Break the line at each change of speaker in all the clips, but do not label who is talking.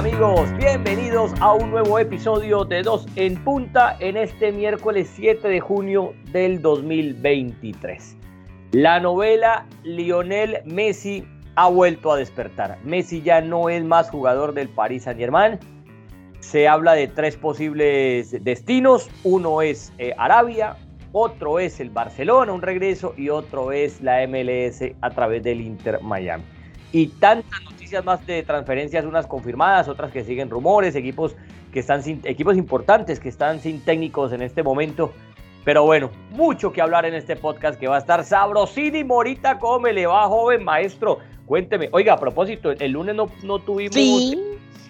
amigos? Bienvenidos a un nuevo episodio de Dos en Punta en este miércoles 7 de junio del 2023. La novela Lionel Messi ha vuelto a despertar. Messi ya no es más jugador del Paris Saint Germain. Se habla de tres posibles destinos. Uno es eh, Arabia, otro es el Barcelona, un regreso, y otro es la MLS a través del Inter Miami. Y tantas noticias más de transferencias, unas confirmadas, otras que siguen rumores, equipos que están sin, equipos importantes que están sin técnicos en este momento. Pero bueno, mucho que hablar en este podcast que va a estar sabrosísimo. Morita, ¿cómo me le va, joven maestro? Cuénteme. Oiga, a propósito, el lunes no, no tuvimos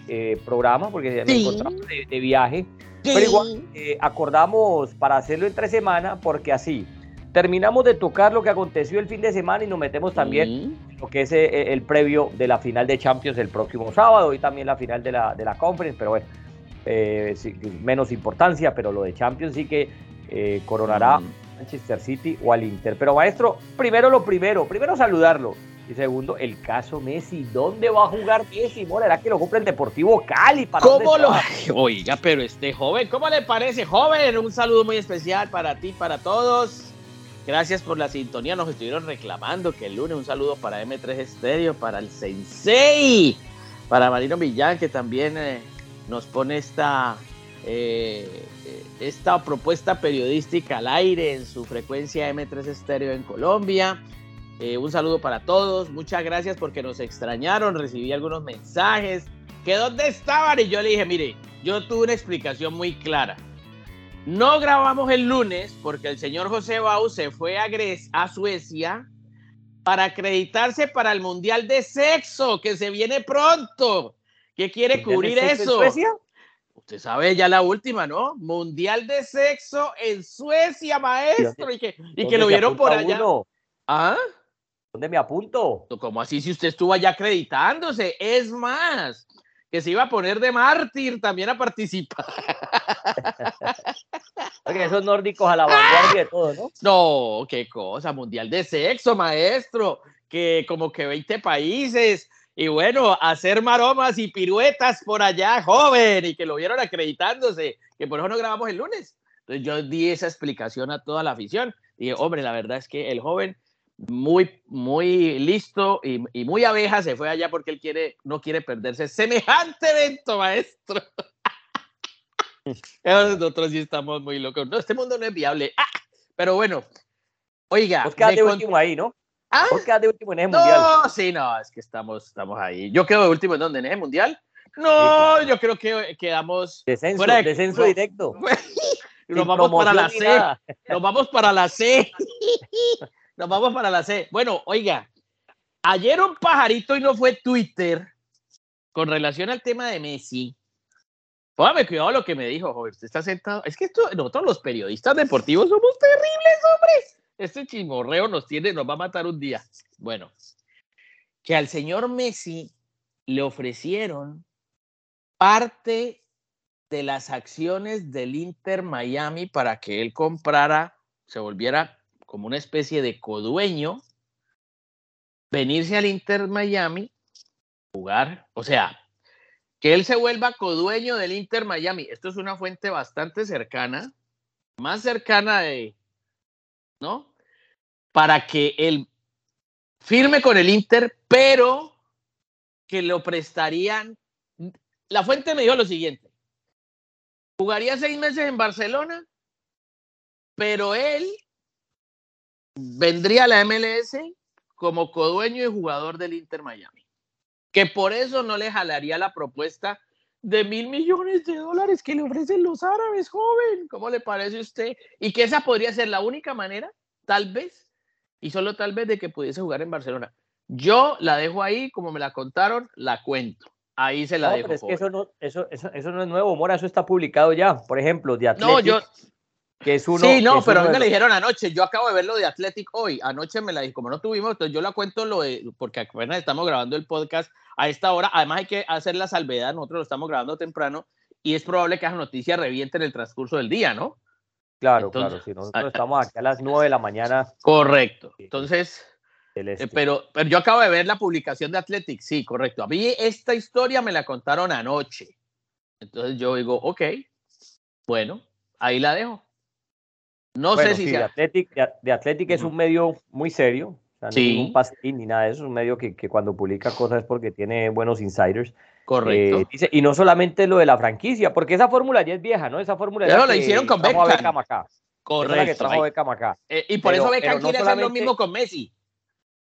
eh, programa porque me encontramos de, viaje. Pero igual eh, acordamos para hacerlo entre semana porque así terminamos de tocar lo que aconteció el fin de semana y nos metemos también en lo que es eh, el previo de la final de Champions el próximo sábado y también la final de la, de la Conference, pero bueno, menos importancia, pero lo de Champions sí que coronará Manchester City o al Inter. Pero maestro, primero lo primero, primero saludarlo. Y segundo, el caso Messi. ¿Dónde va a jugar Messi? Mora, ¿era que lo cumple en Deportivo Cali?
¿Para ¿Cómo lo.? Oiga, pero este joven, ¿cómo le parece, joven? Un saludo muy especial para ti, para todos. Gracias por la sintonía. Nos estuvieron reclamando que el lunes un saludo para M3 Estéreo, para el Sensei, para Marino Millán, que también eh, nos pone esta, eh, esta propuesta periodística al aire en su frecuencia M3 Estéreo en Colombia. Eh, un saludo para todos, muchas gracias porque nos extrañaron, recibí algunos mensajes, que dónde estaban y yo le dije, mire, yo tuve una explicación muy clara. No grabamos el lunes porque el señor José Bau se fue a, a Suecia para acreditarse para el Mundial de Sexo que se viene pronto. ¿Qué quiere cubrir eso? Suecia? Usted sabe ya la última, ¿no? Mundial de Sexo en Suecia, maestro. Y que, y que lo vieron por allá.
¿Ah? ¿Dónde me apunto?
¿Cómo así si usted estuvo allá acreditándose? Es más, que se iba a poner de mártir también a participar.
Esos nórdicos a la vanguardia de todo, ¿no?
No, qué cosa, mundial de sexo, maestro, que como que 20 países, y bueno, hacer maromas y piruetas por allá, joven, y que lo vieron acreditándose, que por eso no grabamos el lunes. Entonces yo di esa explicación a toda la afición. Y dije, hombre, la verdad es que el joven muy, muy listo y, muy abeja se fue allá porque él quiere, no quiere perderse semejante evento, maestro. Nosotros sí estamos muy locos. No, este mundo no es viable. Ah, pero bueno, oiga.
Vos quedas de último ahí, ¿no? ¿Ah? Vos quedas de último en ese mundial.
No, sí, no, es que estamos, estamos ahí. Yo quedo de último en donde, en ese mundial. No, yo creo que quedamos.
Descenso, descenso directo.
Nos vamos para la C. Nos vamos para la C. Nos vamos para la C. Bueno, oiga, ayer un pajarito y no fue Twitter con relación al tema de Messi. Póngame cuidado lo que me dijo, joven. Usted está sentado. Es que esto, nosotros los periodistas deportivos somos terribles, hombre. Este chimorreo nos tiene, nos va a matar un día. Bueno, que al señor Messi le ofrecieron parte de las acciones del Inter Miami para que él comprara, se volviera como una especie de codueño, venirse al Inter Miami, jugar, o sea, que él se vuelva codueño del Inter Miami. Esto es una fuente bastante cercana, más cercana de, ¿no? Para que él firme con el Inter, pero que lo prestarían. La fuente me dijo lo siguiente. Jugaría seis meses en Barcelona, pero él vendría a la MLS como codueño y jugador del Inter Miami. Que por eso no le jalaría la propuesta de mil millones de dólares que le ofrecen los árabes, joven. ¿Cómo le parece a usted? Y que esa podría ser la única manera, tal vez, y solo tal vez, de que pudiese jugar en Barcelona. Yo la dejo ahí, como me la contaron, la cuento. Ahí se la dejo.
es que eso no, eso, eso, eso, no es nuevo, Mora, eso está publicado ya. Por ejemplo, de.
No, yo,
que es uno,
sí, no, pero a mí me le dijeron anoche. Yo acabo de ver lo de Athletic hoy. Anoche me la dije, como no tuvimos, entonces yo la cuento lo de, porque apenas estamos grabando el podcast a esta hora. Además, hay que hacer la salvedad. Nosotros lo estamos grabando temprano y es probable que esa noticia reviente en el transcurso del día, ¿no?
Claro, claro. Si nosotros estamos aquí a las 9 de la mañana.
Correcto. Entonces, Este. pero, pero yo acabo de ver la publicación de Athletic, sí, correcto. A mí esta historia me la contaron anoche. Entonces yo digo, ok, bueno, ahí la dejo.
No sé si de Athletic, de Athletic es un medio muy serio, o sea, no un pastín ni nada de eso, es un medio que, que, cuando publica cosas es porque tiene buenos insiders.
Correcto.
Eh, dice, y no solamente lo de la franquicia, porque esa fórmula ya es vieja, ¿no? Esa fórmula
ya la hicieron con
Beckham.
Correcto.
que trajo Beckham acá.
Eh, y por eso Beckham quiere hacer lo mismo con Messi.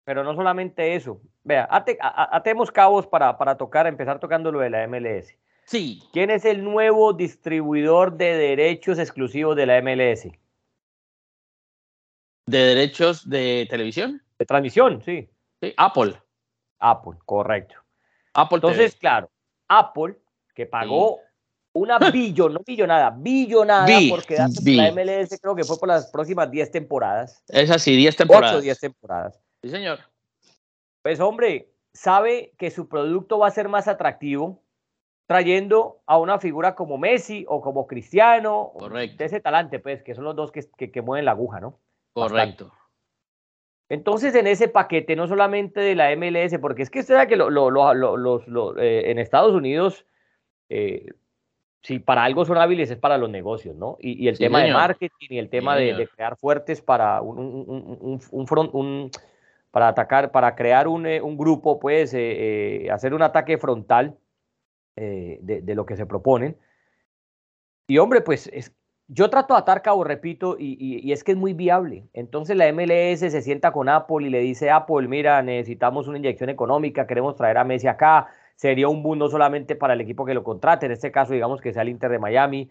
Pero no solamente eso. Vea, atemos cabos para, para tocar, empezar tocando lo de la MLS.
Sí.
¿Quién es el nuevo distribuidor de derechos exclusivos de la MLS?
¿De derechos de televisión?
De transmisión, sí.
Sí, Apple.
Apple, correcto.
Apple
Entonces, claro, Apple, que pagó una billon, no billonada, billonada por quedarse con la MLS, creo que fue por las próximas 10 temporadas.
Es así, 10 temporadas.
8 10 temporadas.
Sí, señor.
Pues, hombre, sabe que su producto va a ser más atractivo trayendo a una figura como Messi o como Cristiano,
Correcto.
de ese talante, pues, que son los dos que, que mueven la aguja, ¿no?
Correcto.
Entonces, en ese paquete, no solamente de la MLS, porque es que usted sabe que los, eh, en Estados Unidos, eh, si para algo son hábiles es para los negocios, ¿no? Y, el tema de marketing y el tema de, crear fuertes para un, un, para atacar, para crear un, eh, grupo, pues, hacer un ataque frontal de, de, lo que se proponen. Y hombre, pues es, yo trato de atar cabo, repito, y, es que es muy viable. Entonces la MLS se sienta con Apple y le dice, Apple, mira, necesitamos una inyección económica, queremos traer a Messi acá. Sería un boom no solamente para el equipo que lo contrate, en este caso digamos que sea el Inter de Miami,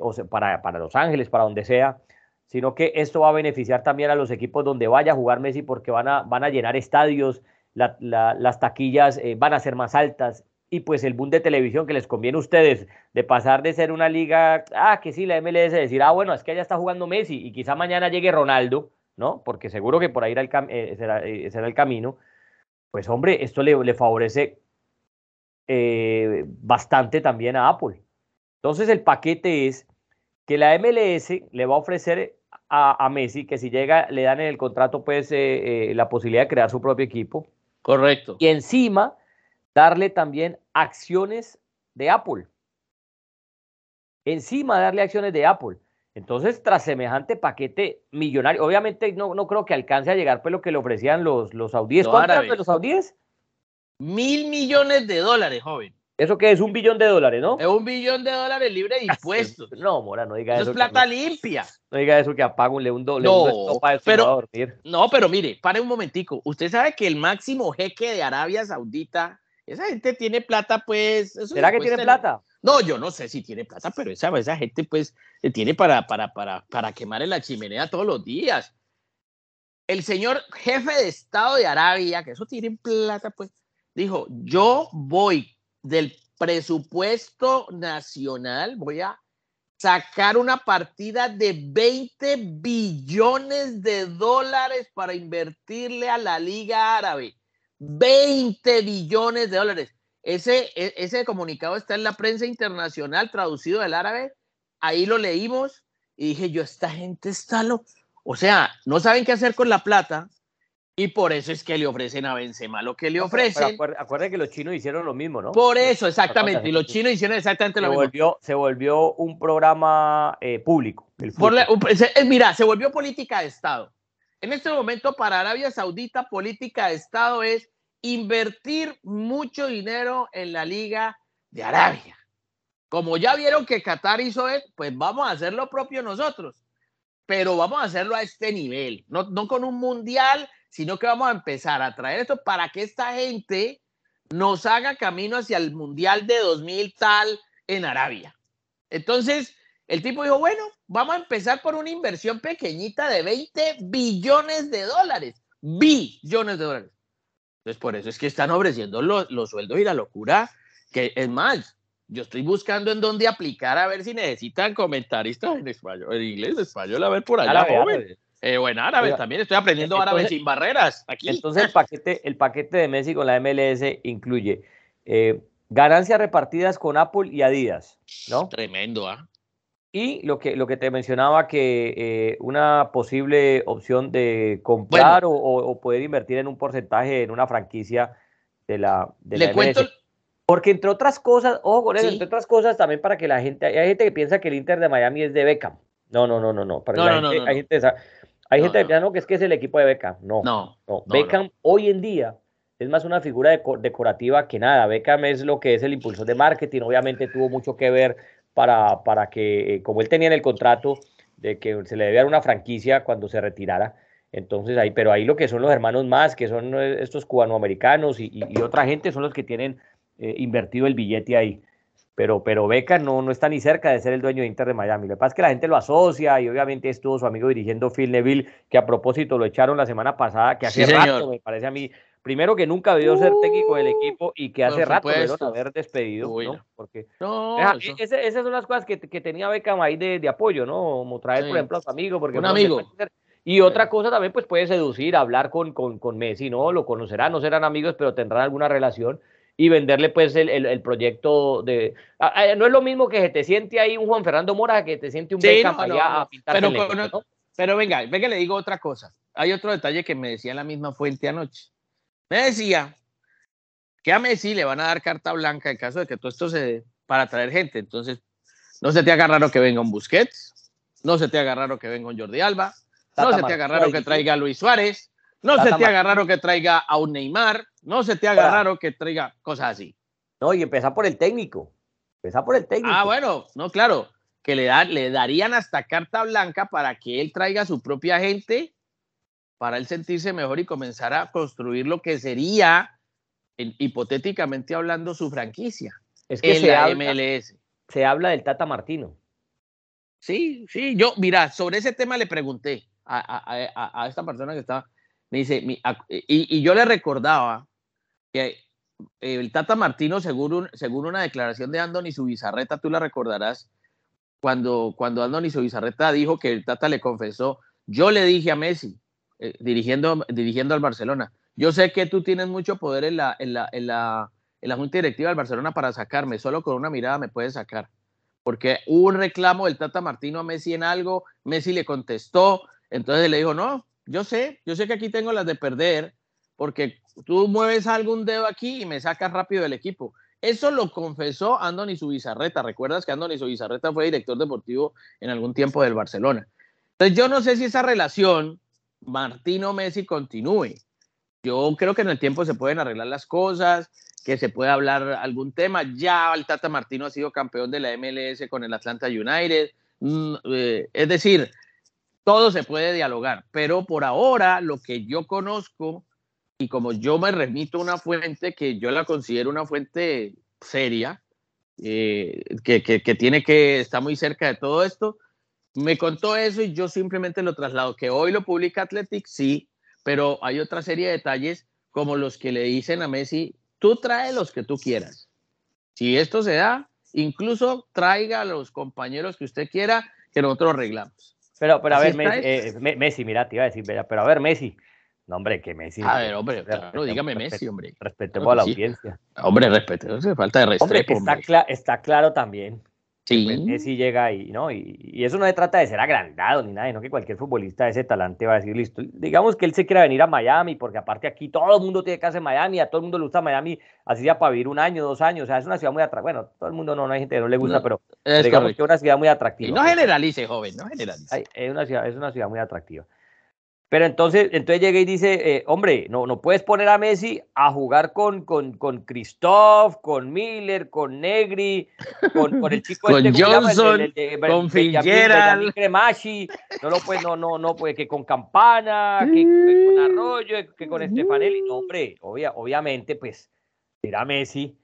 o para, para Los Ángeles, para donde sea, sino que esto va a beneficiar también a los equipos donde vaya a jugar Messi porque van a, van a llenar estadios, las taquillas eh, van a ser más altas y pues el boom de televisión que les conviene a ustedes de pasar de ser una liga, ah, que sí, la MLS, decir, ah, bueno, es que allá está jugando Messi y quizá mañana llegue Ronaldo, ¿no? Porque seguro que por ahí el eh, eh, será, el camino. Pues hombre, esto le, le favorece eh, bastante también a Apple. Entonces el paquete es que la MLS le va a ofrecer a, Messi que si llega le dan en el contrato pues la posibilidad de crear su propio equipo.
Correcto.
Y encima darle también acciones de Apple. Encima darle acciones de Apple. Entonces, tras semejante paquete millonario, obviamente no, no creo que alcance a llegar pues lo que le ofrecían los, los saudíes. ¿Cuánto de los saudíes?
Mil millones de dólares, joven.
¿Eso qué es? Un billón de dólares, ¿no?
Es un billón de dólares libre de impuestos.
no, Mora, no diga eso.
Eso es plata limpia.
No diga eso que apago un un doble.
No, pero, no, pero mire, pare un momentico. Usted sabe que el máximo jeque de Arabia Saudita esa gente tiene plata, pues.
¿Será que tiene plata?
No, yo no sé si tiene plata, pero esa, esa gente, pues, tiene para, para, para, para quemar en la chimenea todos los días. El señor jefe de Estado de Arabia, que eso tiene plata, pues, dijo: Yo voy del presupuesto nacional, voy a sacar una partida de 20 billones de dólares para invertirle a la Liga Árabe. 20 billones de dólares. Ese, e, ese comunicado está en la prensa internacional, traducido del árabe. Ahí lo leímos y dije yo, esta gente está lo... O sea, no saben qué hacer con la plata y por eso es que le ofrecen a Benzema lo que le ofrecen.
Acuérdense que los chinos hicieron lo mismo, ¿no?
Por eso, exactamente. Y los chinos hicieron exactamente lo
mismo. Se volvió un programa eh, público.
mira, se volvió política de Estado. En este momento, para Arabia Saudita, política de Estado es invertir mucho dinero en la Liga de Arabia. Como ya vieron que Qatar hizo eso, pues vamos a hacer lo propio nosotros, pero vamos a hacerlo a este nivel, no, no con un mundial, sino que vamos a empezar a traer esto para que esta gente nos haga camino hacia el mundial de 2000 tal en Arabia. Entonces, el tipo dijo, bueno, vamos a empezar por una inversión pequeñita de 20 billones de dólares, billones de dólares. Entonces, por eso es que están ofreciendo los, los sueldos y la locura, que es más, yo estoy buscando en dónde aplicar a ver si necesitan comentaristas en español, en inglés, español, a ver por allá, joven. Eh, o en árabe también, estoy aprendiendo árabe sin barreras aquí.
Entonces el paquete, el paquete de Messi con la MLS incluye eh, ganancias repartidas con Apple y Adidas, ¿no?
Tremendo, ¿ah?
Y lo que, lo que te mencionaba, que eh, una posible opción de comprar o, poder invertir en un porcentaje en una franquicia de la, de
le cuento,
Porque entre otras cosas, ojo con eso, entre otras cosas también para que la gente, hay gente que piensa que el Inter de Miami es de Beckham. No, no, no, no, no. Para no, no, hay gente, hay gente que piensa que es que es el equipo de Beckham. No, no. Beckham hoy en día es más una figura decorativa que nada. Beckham es lo que es el impulsor de marketing. Obviamente tuvo mucho que ver para, para que, eh, como él tenía en el contrato de que se le debía una franquicia cuando se retirara, entonces ahí, pero ahí lo que son los hermanos más, que son eh, estos cubanoamericanos y, y, otra gente, son los que tienen eh, invertido el billete ahí. Pero, pero Beca no, no está ni cerca de ser el dueño de Inter de Miami. Lo que pasa es que la gente lo asocia y obviamente estuvo su amigo dirigiendo Phil Neville, que a propósito lo echaron la semana pasada, que hace rato me parece a mí, primero que nunca debió ser técnico del equipo y que hace rato debieron haber despedido, ¿no? Porque esas son las cosas que, que tenía Beckham ahí de, de, apoyo, ¿no? Como traer, por ejemplo, a su amigo. Porque
Un amigo.
Y otra cosa también, pues puede seducir, hablar con, con, con Messi, ¿no? Lo conocerán, no serán amigos, pero tendrán alguna relación y venderle pues el, el, proyecto de... no es lo mismo que se te siente ahí un Juan Fernando Mora que te siente un Beckham allá a pintar
pero, pero venga, venga, le digo otra cosa. Hay otro detalle que me decía la misma fuente anoche. Me decía que a Messi le van a dar carta blanca en caso de que todo esto se dé para traer gente. Entonces, no se te haga raro que venga un Busquets, no se te haga raro que venga un Jordi Alba, no se te haga raro que traiga a Luis Suárez, no se te haga raro que traiga a un Neymar, no se te haga raro que traiga cosas así.
No, y empezar por el técnico. Empezar por el técnico.
Ah, bueno, no, claro, que le, da, le darían hasta carta blanca para que él traiga su propia gente para él sentirse mejor y comenzar a construir lo que sería, hipotéticamente hablando, su franquicia.
Es que se habla, MLS. Se habla del Tata Martino.
Sí, sí, yo, mira, sobre ese tema le pregunté a, esta persona que estaba, me dice, y, yo le recordaba que el Tata Martino, según, según una declaración de Andoni Subizarreta, tú la recordarás, cuando, cuando Andoni Subizarreta dijo que el Tata le confesó, yo le dije a Messi, eh, dirigiendo, dirigiendo al Barcelona. Yo sé que tú tienes mucho poder en la, en la, en la, en la Junta Directiva del Barcelona para sacarme, solo con una mirada me puedes sacar. Porque hubo un reclamo del Tata Martino a Messi en algo, Messi le contestó, entonces le dijo, no, yo sé, yo sé que aquí tengo las de perder, porque tú mueves algún dedo aquí y me sacas rápido del equipo. Eso lo confesó Andoni Subizarreta. ¿Recuerdas que Andoni Subizarreta fue director deportivo en algún tiempo del Barcelona? Entonces yo no sé si esa relación Martino Messi continúe. Yo creo que en el tiempo se pueden arreglar las cosas, que se puede hablar algún tema. Ya el Tata Martino ha sido campeón de la MLS con el Atlanta United. Mm, eh, es decir, todo se puede dialogar, pero por ahora lo que yo conozco y como yo me remito a una fuente que yo la considero una fuente seria, eh, que, que, que, tiene que estar muy cerca de todo esto, me contó eso y yo simplemente lo traslado. Que hoy lo publica Athletic, sí, pero hay otra serie de detalles como los que le dicen a Messi, tú trae los que tú quieras. Si esto se da, incluso traiga a los compañeros que usted quiera, que nosotros arreglamos.
Pero, pero a ver, eh, Messi, mira, te iba a decir, pero a ver, Messi, no, hombre, que Messi.
A ver, hombre, claro, dígame Messi, hombre.
Respetemos a la audiencia.
Hombre, respete, no falta de respeto.
Hombre, está, está claro también Sí. Pues, Messi llega ahí, ¿no? Y, eso no se trata de ser agrandado ni nada, no que cualquier futbolista de ese talante va a decir, listo, digamos que él se quiera venir a Miami, porque aparte aquí todo el mundo tiene casa en Miami, a todo el mundo le gusta Miami, así ya para vivir un año, dos años, o sea, es una ciudad muy atractiva, bueno, todo el mundo no, no hay gente que no le gusta, pero digamos que es una ciudad muy atractiva. Y
no generalice, joven, no generalice.
Es una ciudad, es una ciudad muy atractiva. Pero entonces, entonces llega y dice, eh, hombre, no, no puedes poner a Messi a jugar con, con, con Christoph, con Miller, con Negri, con, con el chico
con este, Johnson, con Fitzgerald.
no lo puede, no, no, no, pues que con Campana, que, con Arroyo, que con Stefanelli. No, hombre, obviamente, pues, era Messi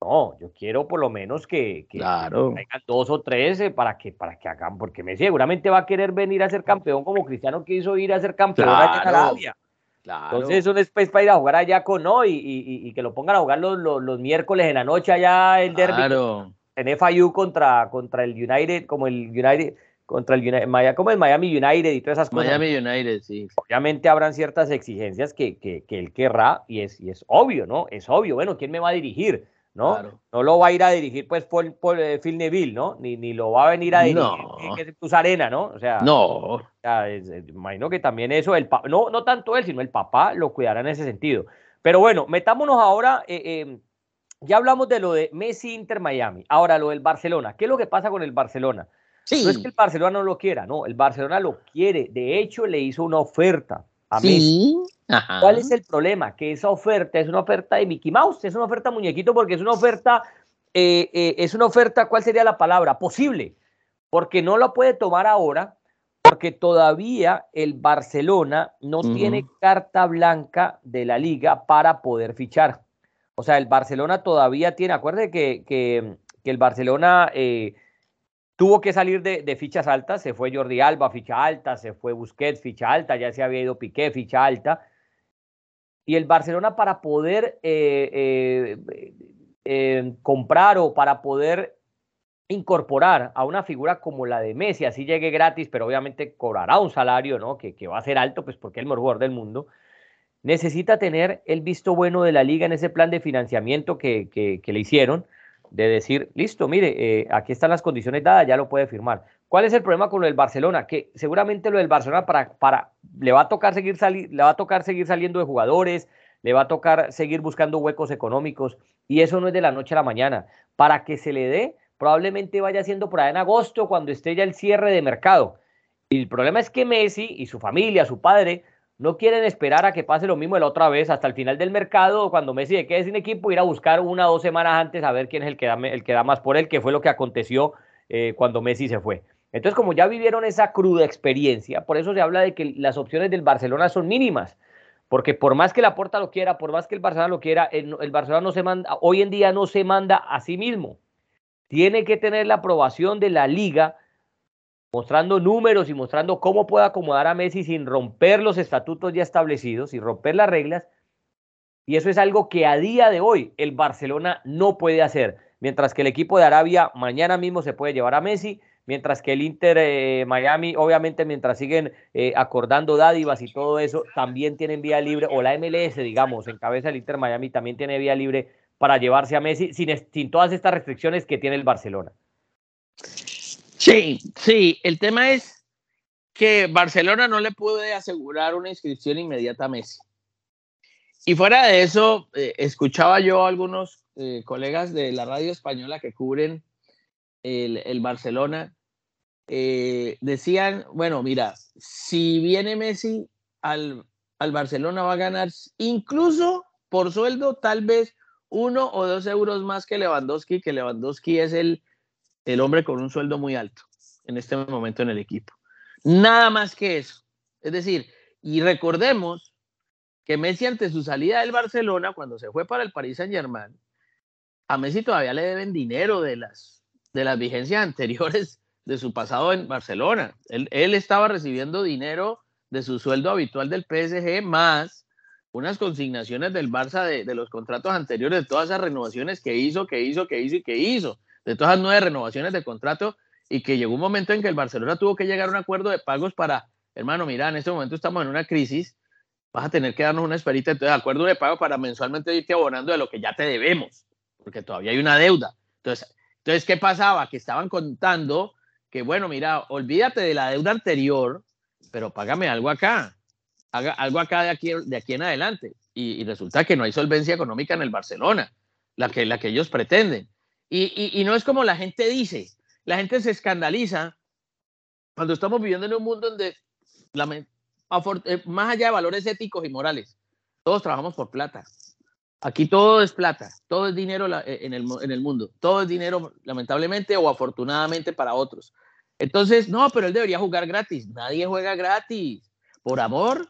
no, yo quiero por lo menos que, que, claro. dos o tres eh, para que para que hagan, porque Messi seguramente va a querer venir a ser campeón como Cristiano quiso ir a ser campeón allá en Arabia. Entonces es un especie para ir a jugar allá con no y, y, y que lo pongan a jugar los, los, miércoles en la noche allá el derby en FIU contra, contra el United, como el United contra el United, como el Miami United y todas esas cosas.
Miami United, sí.
Obviamente habrán ciertas exigencias que, que, que él querrá y es, y es obvio, ¿no? Es obvio. Bueno, ¿quién me va a dirigir? ¿No? No lo va a ir a dirigir pues por, por eh, Phil Neville, ¿no? Ni, ni lo va a venir a dirigir no. que es Arena, ¿no? O sea,
no.
imagino que también eso, el no, no tanto él, sino el papá lo cuidará en ese sentido. Pero bueno, metámonos ahora, eh, em, ya hablamos de lo de Messi Inter Miami, ahora lo del Barcelona. ¿Qué es lo que pasa con el Barcelona? Sí. No es que el Barcelona no lo quiera, no, el Barcelona lo quiere. De hecho, le hizo una oferta a Messi. ¿Cuál es el problema? Que esa oferta es una oferta de Mickey Mouse, es una oferta muñequito porque es una oferta, eh, eh, es una oferta, ¿cuál sería la palabra? Posible, porque no la puede tomar ahora, porque todavía el Barcelona no tiene carta blanca de la liga para poder fichar. O sea, el Barcelona todavía tiene, acuérdate que, que, el Barcelona eh, tuvo que salir de, fichas altas, se fue Jordi Alba, ficha alta, se fue Busquets, ficha alta, ya se había ido Piqué, ficha alta. Y el Barcelona para poder eh, eh, comprar o para poder incorporar a una figura como la de Messi, así llegue gratis, pero obviamente cobrará un salario, ¿no? Que, va a ser alto, pues porque es el mejor jugador del mundo. Necesita tener el visto bueno de la liga en ese plan de financiamiento que, que, le hicieron, de decir, listo, mire, eh, aquí están las condiciones dadas, ya lo puede firmar. ¿Cuál es el problema con lo del Barcelona? Que seguramente lo del Barcelona para, para, le, va a tocar seguir le va a tocar seguir saliendo de jugadores, le va a tocar seguir buscando huecos económicos, y eso no es de la noche a la mañana. Para que se le dé, probablemente vaya siendo por ahí en agosto cuando esté ya el cierre de mercado. Y el problema es que Messi y su familia, su padre, no quieren esperar a que pase lo mismo la otra vez hasta el final del mercado, cuando Messi se quede sin equipo, ir a buscar una o dos semanas antes a ver quién es el que da, el que da más por él, que fue lo que aconteció eh, cuando Messi se fue. Entonces, como ya vivieron esa cruda experiencia, por eso se habla de que las opciones del Barcelona son mínimas, porque por más que la Porta lo quiera, por más que el Barcelona lo quiera, el, el Barcelona no se manda, hoy en día no se manda a sí mismo tiene que tener la aprobación de la liga, mostrando números y mostrando cómo puede acomodar a Messi sin romper los estatutos ya establecidos, y romper las reglas. Y eso es algo que a día de hoy el Barcelona no puede hacer. Mientras que el equipo de Arabia mañana mismo se puede llevar a Messi, mientras que el Inter eh, Miami, obviamente, mientras siguen eh, acordando dádivas y todo eso, también tienen vía libre, o la MLS, digamos, en cabeza del Inter Miami también tiene vía libre para llevarse a Messi sin, sin todas estas restricciones que tiene el Barcelona.
Sí, sí, el tema es que Barcelona no le puede asegurar una inscripción inmediata a Messi. Y fuera de eso, eh, escuchaba yo a algunos eh, colegas de la radio española que cubren el, Barcelona, eh, decían, bueno, mira, si viene Messi al, al Barcelona va a ganar incluso por sueldo tal vez uno o dos euros más que Lewandowski, que Lewandowski es el, el hombre con un sueldo muy alto en este momento en el equipo. Nada más que eso. Es decir, y recordemos que Messi ante su salida del Barcelona, cuando se fue para el Paris Saint Germain, a Messi todavía le deben dinero de las, de las vigencias anteriores de su pasado en Barcelona. Él, estaba recibiendo dinero de su sueldo habitual del PSG más unas consignaciones del Barça de, los contratos anteriores, de todas esas renovaciones que hizo, que hizo, que hizo y que hizo, de todas las nueve renovaciones de contrato y que llegó un momento en que el Barcelona tuvo que llegar a un acuerdo de pagos para, hermano, mira, en este momento estamos en una crisis, vas a tener que darnos una esperita, entonces acuerdo de pago para mensualmente irte abonando de lo que ya te debemos, porque todavía hay una deuda. Entonces, entonces ¿qué pasaba? Que estaban contando que, bueno, mira, olvídate de la deuda anterior, pero págame algo acá haga algo acá de aquí, de aquí en adelante. Y, resulta que no hay solvencia económica en el Barcelona, la que, la que ellos pretenden. Y, no es como la gente dice, la gente se escandaliza cuando estamos viviendo en un mundo donde, eh, más allá de valores éticos y morales, todos trabajamos por plata. Aquí todo es plata, todo es dinero eh, en el, en el mundo, todo es dinero lamentablemente o afortunadamente para otros. Entonces, no, pero él debería jugar gratis. Nadie juega gratis. Por amor,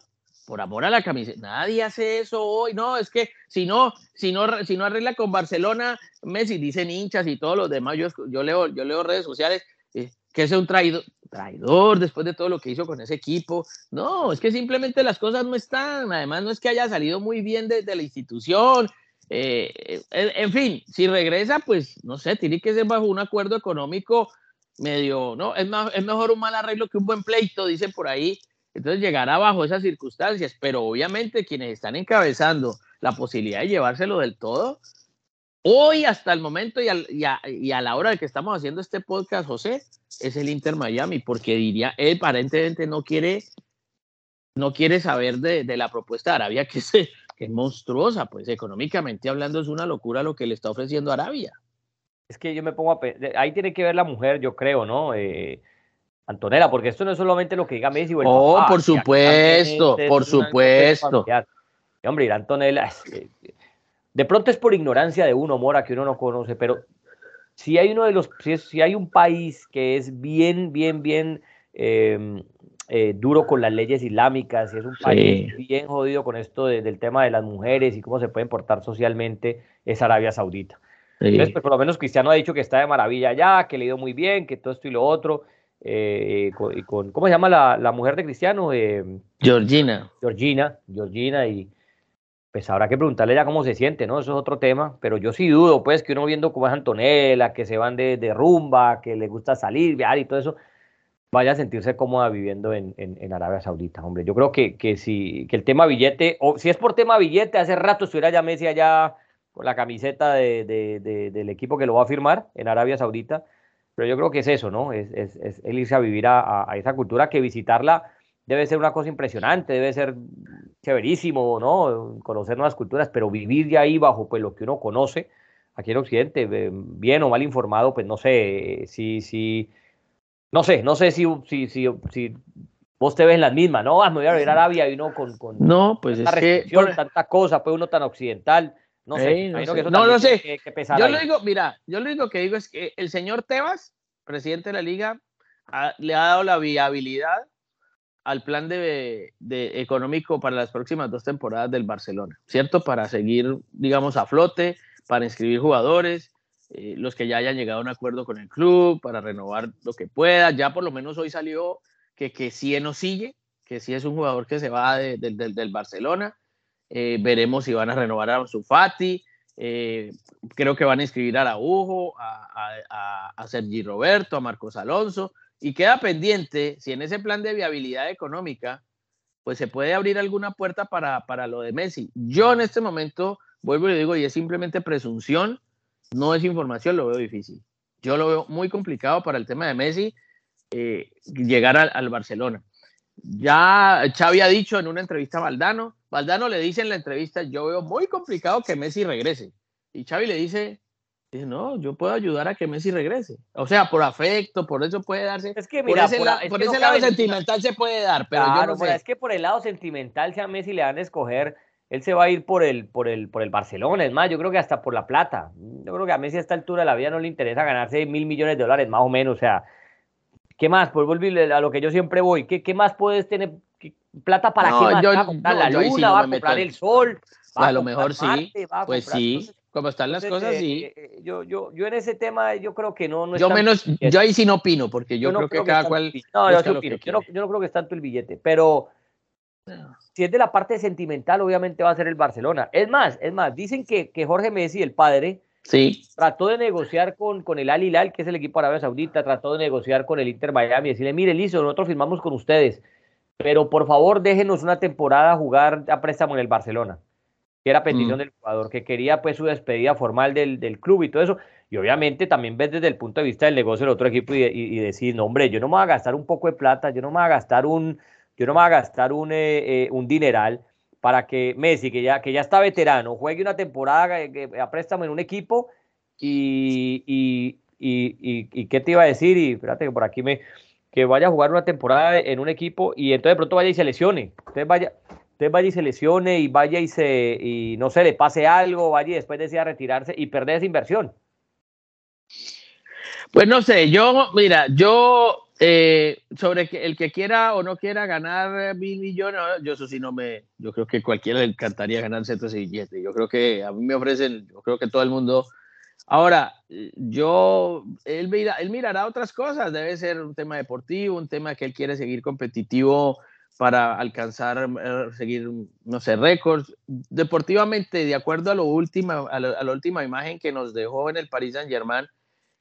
por amor a la camiseta. Nadie hace eso hoy. No, es que si no, si no, si no arregla con Barcelona, Messi, dicen hinchas y todos los demás. Yo, yo, leo, yo leo redes sociales eh, que es un traidor, traidor después de todo lo que hizo con ese equipo. No, es que simplemente las cosas no están. Además, no es que haya salido muy bien desde la institución. Eh, en, fin, si regresa, pues no sé, tiene que ser bajo un acuerdo económico medio, ¿no? Es, más, es mejor un mal arreglo que un buen pleito, dicen por ahí entonces llegará bajo esas circunstancias, pero obviamente quienes están encabezando la posibilidad de llevárselo del todo Hoy, hasta el momento y, a, la hora de que estamos haciendo este podcast, José, es el Inter Miami, porque diría, él aparentemente no quiere, no quiere saber de, la propuesta de Arabia, que es, monstruosa, pues económicamente hablando es una locura lo que le está ofreciendo Arabia.
Es que yo me pongo a ahí tiene que ver la mujer, yo creo, ¿no? Eh, Antonella, porque esto no es solamente lo que diga Messi o
el Oh, por supuesto, por supuesto.
hombre, y Antonella, de pronto es por ignorancia de uno, Mora, que uno no conoce, pero si hay uno de los, si, hay un país que es bien, bien, bien em, eh, duro con las leyes islámicas, y es un país bien jodido con esto del tema de las mujeres y cómo se pueden portar socialmente, es Arabia Saudita. Entonces, pues, por lo menos Cristiano ha dicho que está de maravilla ya, que le ha ido muy bien, que todo esto y lo otro. Eh, con, ¿cómo se llama la, mujer de Cristiano? Eh,
Georgina.
Georgina, Georgina, y pues habrá que preguntarle ya cómo se siente, ¿no? Eso es otro tema, pero yo sí dudo, pues, que uno viendo cómo es Antonella, que se van de, rumba, que le gusta salir, viajar y todo eso, vaya a sentirse cómoda viviendo en, Arabia Saudita, hombre. Yo creo que, que, si, que el tema billete, o si es por tema billete, hace rato estuviera ya Messi allá con la camiseta del equipo que lo va a firmar en Arabia Saudita, pero yo creo que es eso, ¿no? Es, es, el irse a vivir a, esa cultura que visitarla debe ser una cosa impresionante, debe ser chéverísimo, ¿no? Conocer nuevas culturas, pero vivir de ahí bajo pues lo que uno conoce aquí en Occidente, bien o mal informado, pues no sé si, si no sé, no sé si, si, si, si vos te ves las mismas, ¿no? Ah, me voy a ir a Arabia y uno con, con
no, pues es que,
tanta cosa, pues uno tan occidental, no sé,
no, no, sé. yo lo digo, mira, yo lo único que digo es que el señor Tebas, presidente de la liga, le ha dado la viabilidad al plan de, económico para las próximas dos temporadas del Barcelona, ¿cierto? Para seguir, digamos, a flote, para inscribir jugadores, eh, los que ya hayan llegado a un acuerdo con el club, para renovar lo que pueda. Ya por lo menos hoy salió que, que sí no sigue, que sí es un jugador que se va del Barcelona. Eh, veremos si van a renovar a Sufati. Eh, creo que van a inscribir a Araujo, a, a, Sergi Roberto, a Marcos Alonso. Y queda pendiente si en ese plan de viabilidad económica, pues se puede abrir alguna puerta para, para lo de Messi. Yo en este momento, vuelvo y digo, y es simplemente presunción, no es información, lo veo difícil. Yo lo veo muy complicado para el tema de Messi eh, llegar al Barcelona. Ya Xavi ha dicho en una entrevista a Valdano, Valdano le dice en la entrevista, yo veo muy complicado que Messi regrese. Y Xavi le dice, no, yo puedo ayudar a que Messi regrese. O sea, por afecto, por eso puede darse. Es que mira, por ese, lado sentimental se puede dar, pero yo no
es que por el lado sentimental, si a Messi le dan a escoger, él se va a ir por el, por el, por el Barcelona. Es más, yo creo que hasta por la plata. Yo creo que a Messi a esta altura de la vida no le interesa ganarse mil millones de dólares, más o menos. O sea, ¿Qué más? Por volver a lo que yo siempre voy. ¿Qué, qué más puedes tener? ¿Plata para qué más? ¿Va a comprar la luna? ¿Va a comprar el sol?
a, lo mejor sí. pues sí. como están las cosas, sí.
Eh, eh, yo, yo, yo en ese tema, yo creo que no. no
yo menos, yo ahí sí no opino, porque yo, creo, que cada cual.
No, yo, opino. Yo, no, yo no creo que es tanto el billete, pero si es de la parte sentimental, obviamente va a ser el Barcelona. Es más, es más, dicen que, que Jorge Messi, el padre,
Sí.
Trató de negociar con, con el Al Hilal, que es el equipo de Arabia Saudita, trató de negociar con el Inter Miami decirle, mire, listo, nosotros firmamos con ustedes, pero por favor déjenos una temporada jugar a préstamo en el Barcelona, que era petición mm. del jugador, que quería pues su despedida formal del, del, club y todo eso. Y obviamente también ves desde el punto de vista del negocio del otro equipo y, y, decir, no, hombre, yo no me voy a gastar un poco de plata, yo no me voy a gastar un, yo no me voy a gastar un, eh, eh, un dineral para que Messi, que ya, que ya está veterano, juegue una temporada a préstamo en un equipo y, y, y, y, qué te iba a decir, y espérate que por aquí me, que vaya a jugar una temporada en un equipo y entonces de pronto vaya y se lesione, entonces vaya, entonces vaya y se lesione y vaya y se, y no sé, le pase algo, vaya y después decida retirarse y perder esa inversión.
Pues no sé, yo, mira, yo eh, sobre el que quiera o no quiera ganar mil millones, yo eso sí no me, yo creo que cualquiera le encantaría ganarse ese billete. Yo creo que a mí me ofrecen, yo creo que todo el mundo. Ahora, yo, él, mira, él mirará otras cosas, debe ser un tema deportivo, un tema que él quiere seguir competitivo para alcanzar, eh, seguir, no sé, récords. Deportivamente, de acuerdo a, lo última, a, a la última imagen que nos dejó en el Paris Saint Germain,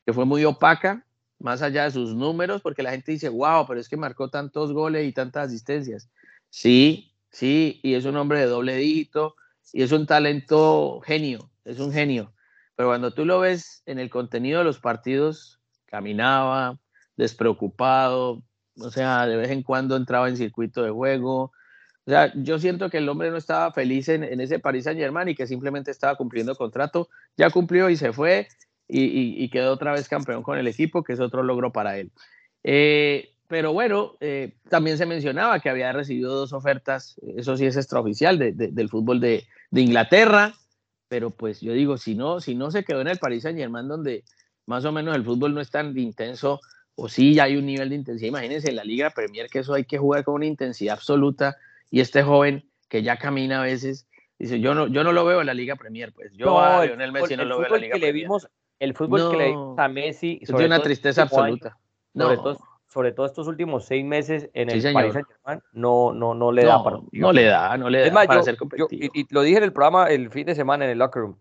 que fue muy opaca, más allá de sus números, porque la gente dice, wow, pero es que marcó tantos goles y tantas asistencias. Sí, sí, y es un hombre de doble dígito y es un talento genio, es un genio. Pero cuando tú lo ves en el contenido de los partidos, caminaba, despreocupado, o sea, de vez en cuando entraba en circuito de juego. O sea, yo siento que el hombre no estaba feliz en, ese Paris Saint Germain y que simplemente estaba cumpliendo contrato. Ya cumplió y se fue y, quedó otra vez campeón con el equipo, que es otro logro para él. Eh, pero bueno, eh, también se mencionaba que había recibido dos ofertas, eso sí es extraoficial, del fútbol de, Inglaterra, pero pues yo digo, si no, si no se quedó en el Paris Saint Germain, donde más o menos el fútbol no es tan intenso, o sí ya hay un nivel de intensidad, imagínense en la Liga Premier que eso hay que jugar con una intensidad absoluta, y este joven que ya camina a veces, dice, yo no, yo no lo veo en la Liga Premier, pues yo
no, a Lionel Messi no lo veo en la Liga que Premier. Le vimos, el fútbol que le vimos a Messi...
Es de una tristeza absoluta.
sobre, todo, sobre todo estos últimos seis meses en el Paris Saint-Germain, no, no, no le da para...
No le da, no le da para ser competitivo.
y, lo dije en el programa el fin de semana en el locker room.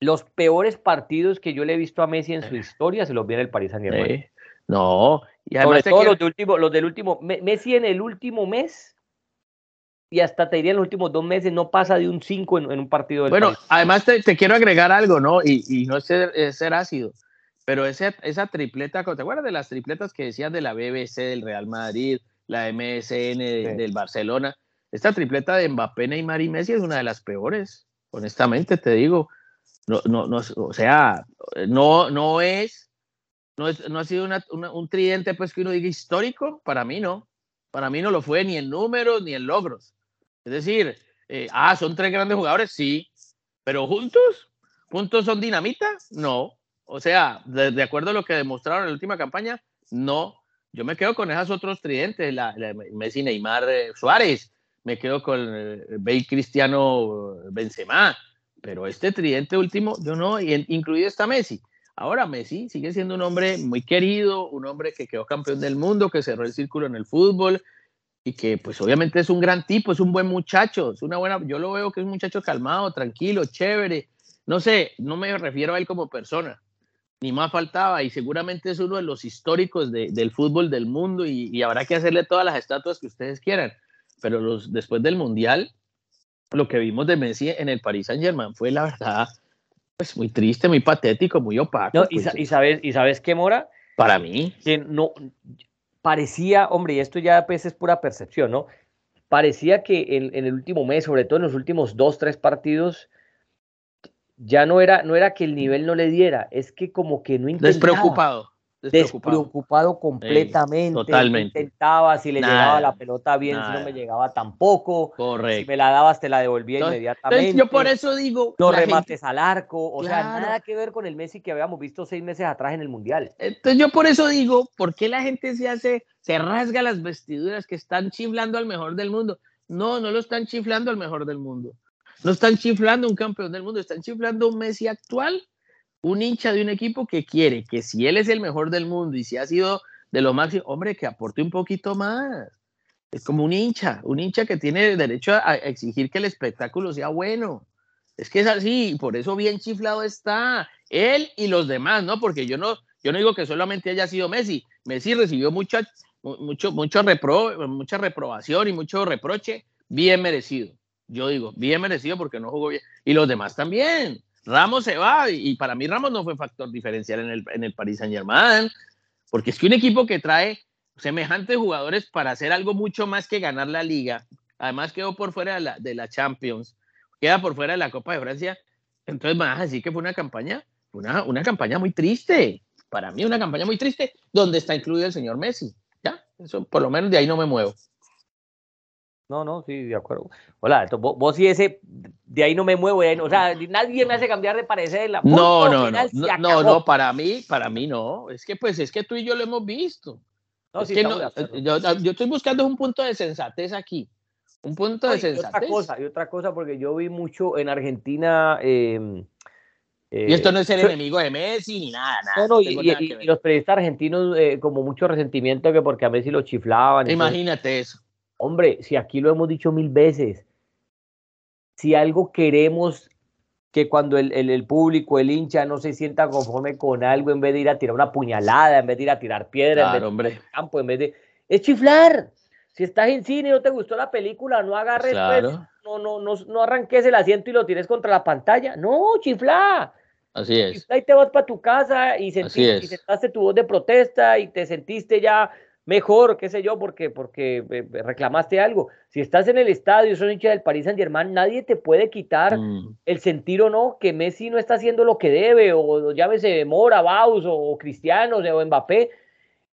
Los peores partidos que yo le he visto a Messi en su eh. historia se los vi en el Paris Saint-Germain. Eh,
no,
y además Sobre todo los, de último, los del último... Messi en el último mes y hasta te diría en los últimos dos meses no pasa de un 5 en, un partido del
Bueno, además te, quiero agregar algo, ¿no? Y, y no es ser, ser, ácido, pero ese, esa tripleta, ¿te acuerdas de las tripletas que decías de la BBC, del Real Madrid, la MSN del Barcelona? Esta tripleta de Mbappé, Neymar y Messi es una de las peores, honestamente te digo. No, no, no, o sea, no, no es, no, es, no ha sido un tridente pues que uno diga histórico, para mí no. Para mí no lo fue ni en números ni en logros. Es decir, eh, ah, son tres grandes jugadores, sí, pero juntos, juntos son dinamita, no. O sea, de, acuerdo a lo que demostraron en la última campaña, no. Yo me quedo con esos otros tridentes, la, Messi, Neymar, eh, Suárez, me quedo con eh, Bale, Cristiano, Benzema, pero este tridente último, yo no, incluido está Messi. Ahora Messi sigue siendo un hombre muy querido, un hombre que quedó campeón del mundo, que cerró el círculo en el fútbol, y que pues obviamente es un gran tipo, es un buen muchacho, es una buena, yo lo veo que es un muchacho calmado, tranquilo, chévere, no sé, no me refiero a él como persona, ni más faltaba, y seguramente es uno de los históricos del fútbol del mundo y, habrá que hacerle todas las estatuas que ustedes quieran, pero los, después del Mundial, lo que vimos de Messi en el Paris Saint Germain fue la verdad, pues muy triste, muy patético, muy opaco.
y, pues, y, sabes, y sabes qué, Mora,
para mí.
Que no, parecía, hombre, y esto ya pues es pura percepción, ¿no? Parecía que en, el último mes, sobre todo en los últimos dos, tres partidos, ya no era, no era que el nivel no le diera, es que como que no intentaba.
Despreocupado
despreocupado, completamente.
totalmente.
Intentaba, si le llegaba la pelota bien, si no me llegaba tampoco.
Correcto.
Si me la dabas, te la devolvía inmediatamente.
yo por eso digo.
Los remates al arco. O sea, nada que ver con el Messi que habíamos visto seis meses atrás en el Mundial.
Entonces, yo por eso digo, ¿por qué la gente se hace, se rasga las vestiduras que están chiflando al mejor del mundo? No, no lo están chiflando al mejor del mundo. No están chiflando un campeón del mundo, están chiflando un Messi actual un hincha de un equipo que quiere que si él es el mejor del mundo y si ha sido de lo máximo, hombre, que aporte un poquito más. Es como un hincha, un hincha que tiene derecho a, exigir que el espectáculo sea bueno. Es que es así, por eso bien chiflado está él y los demás, ¿no? Porque yo no, yo no digo que solamente haya sido Messi. Messi recibió mucha, mucho, mucho repro, mucha reprobación y mucho reproche, bien merecido. Yo digo, bien merecido porque no jugó bien. Y los demás también. Ramos se va y, para mí Ramos no fue factor diferencial en el, en el Paris Saint Germain, porque es que un equipo que trae semejantes jugadores para hacer algo mucho más que ganar la liga, además quedó por fuera de la, de la Champions, queda por fuera de la Copa de Francia, entonces más así que fue una campaña, una, una campaña muy triste, para mí una campaña muy triste, donde está incluido el señor Messi, ya, eso por lo menos de ahí no me muevo.
No, no, sí, de acuerdo. Hola, vos, vos sí ese, de ahí no me muevo, o sea, nadie me hace cambiar de parecer. La
no, no, no, no, no, para mí, para mí no. Es que pues es que tú y yo lo hemos visto. No, sí, yo, yo, estoy buscando un punto de sensatez aquí. Un punto de sensatez.
Y otra cosa, y otra cosa, porque yo vi mucho en Argentina. Eh,
y esto no es el enemigo de Messi ni nada, nada. No,
y, los periodistas argentinos, eh, como mucho resentimiento que porque a Messi lo chiflaban.
Imagínate eso.
Hombre, si aquí lo hemos dicho mil veces, si algo queremos que cuando el, el, público, el hincha, no se sienta conforme con algo, en vez de ir a tirar una puñalada, en vez de ir a tirar piedra, en vez de ir campo, en vez de... Es chiflar. Si estás en cine y no te gustó la película, no agarres, pues, no, no, no, no arranques el asiento y lo tires contra la pantalla. No, chifla.
Así es.
Ahí te vas para tu casa y sentiste, y sentaste tu voz de protesta y te sentiste ya mejor, qué sé yo, porque, porque eh, reclamaste algo. Si estás en el estadio, sos hincha del Paris Saint Germain, nadie te puede quitar mm. el sentir o no que Messi no está haciendo lo que debe, o llámese Mora, Baus, o, Cristiano, o Mbappé.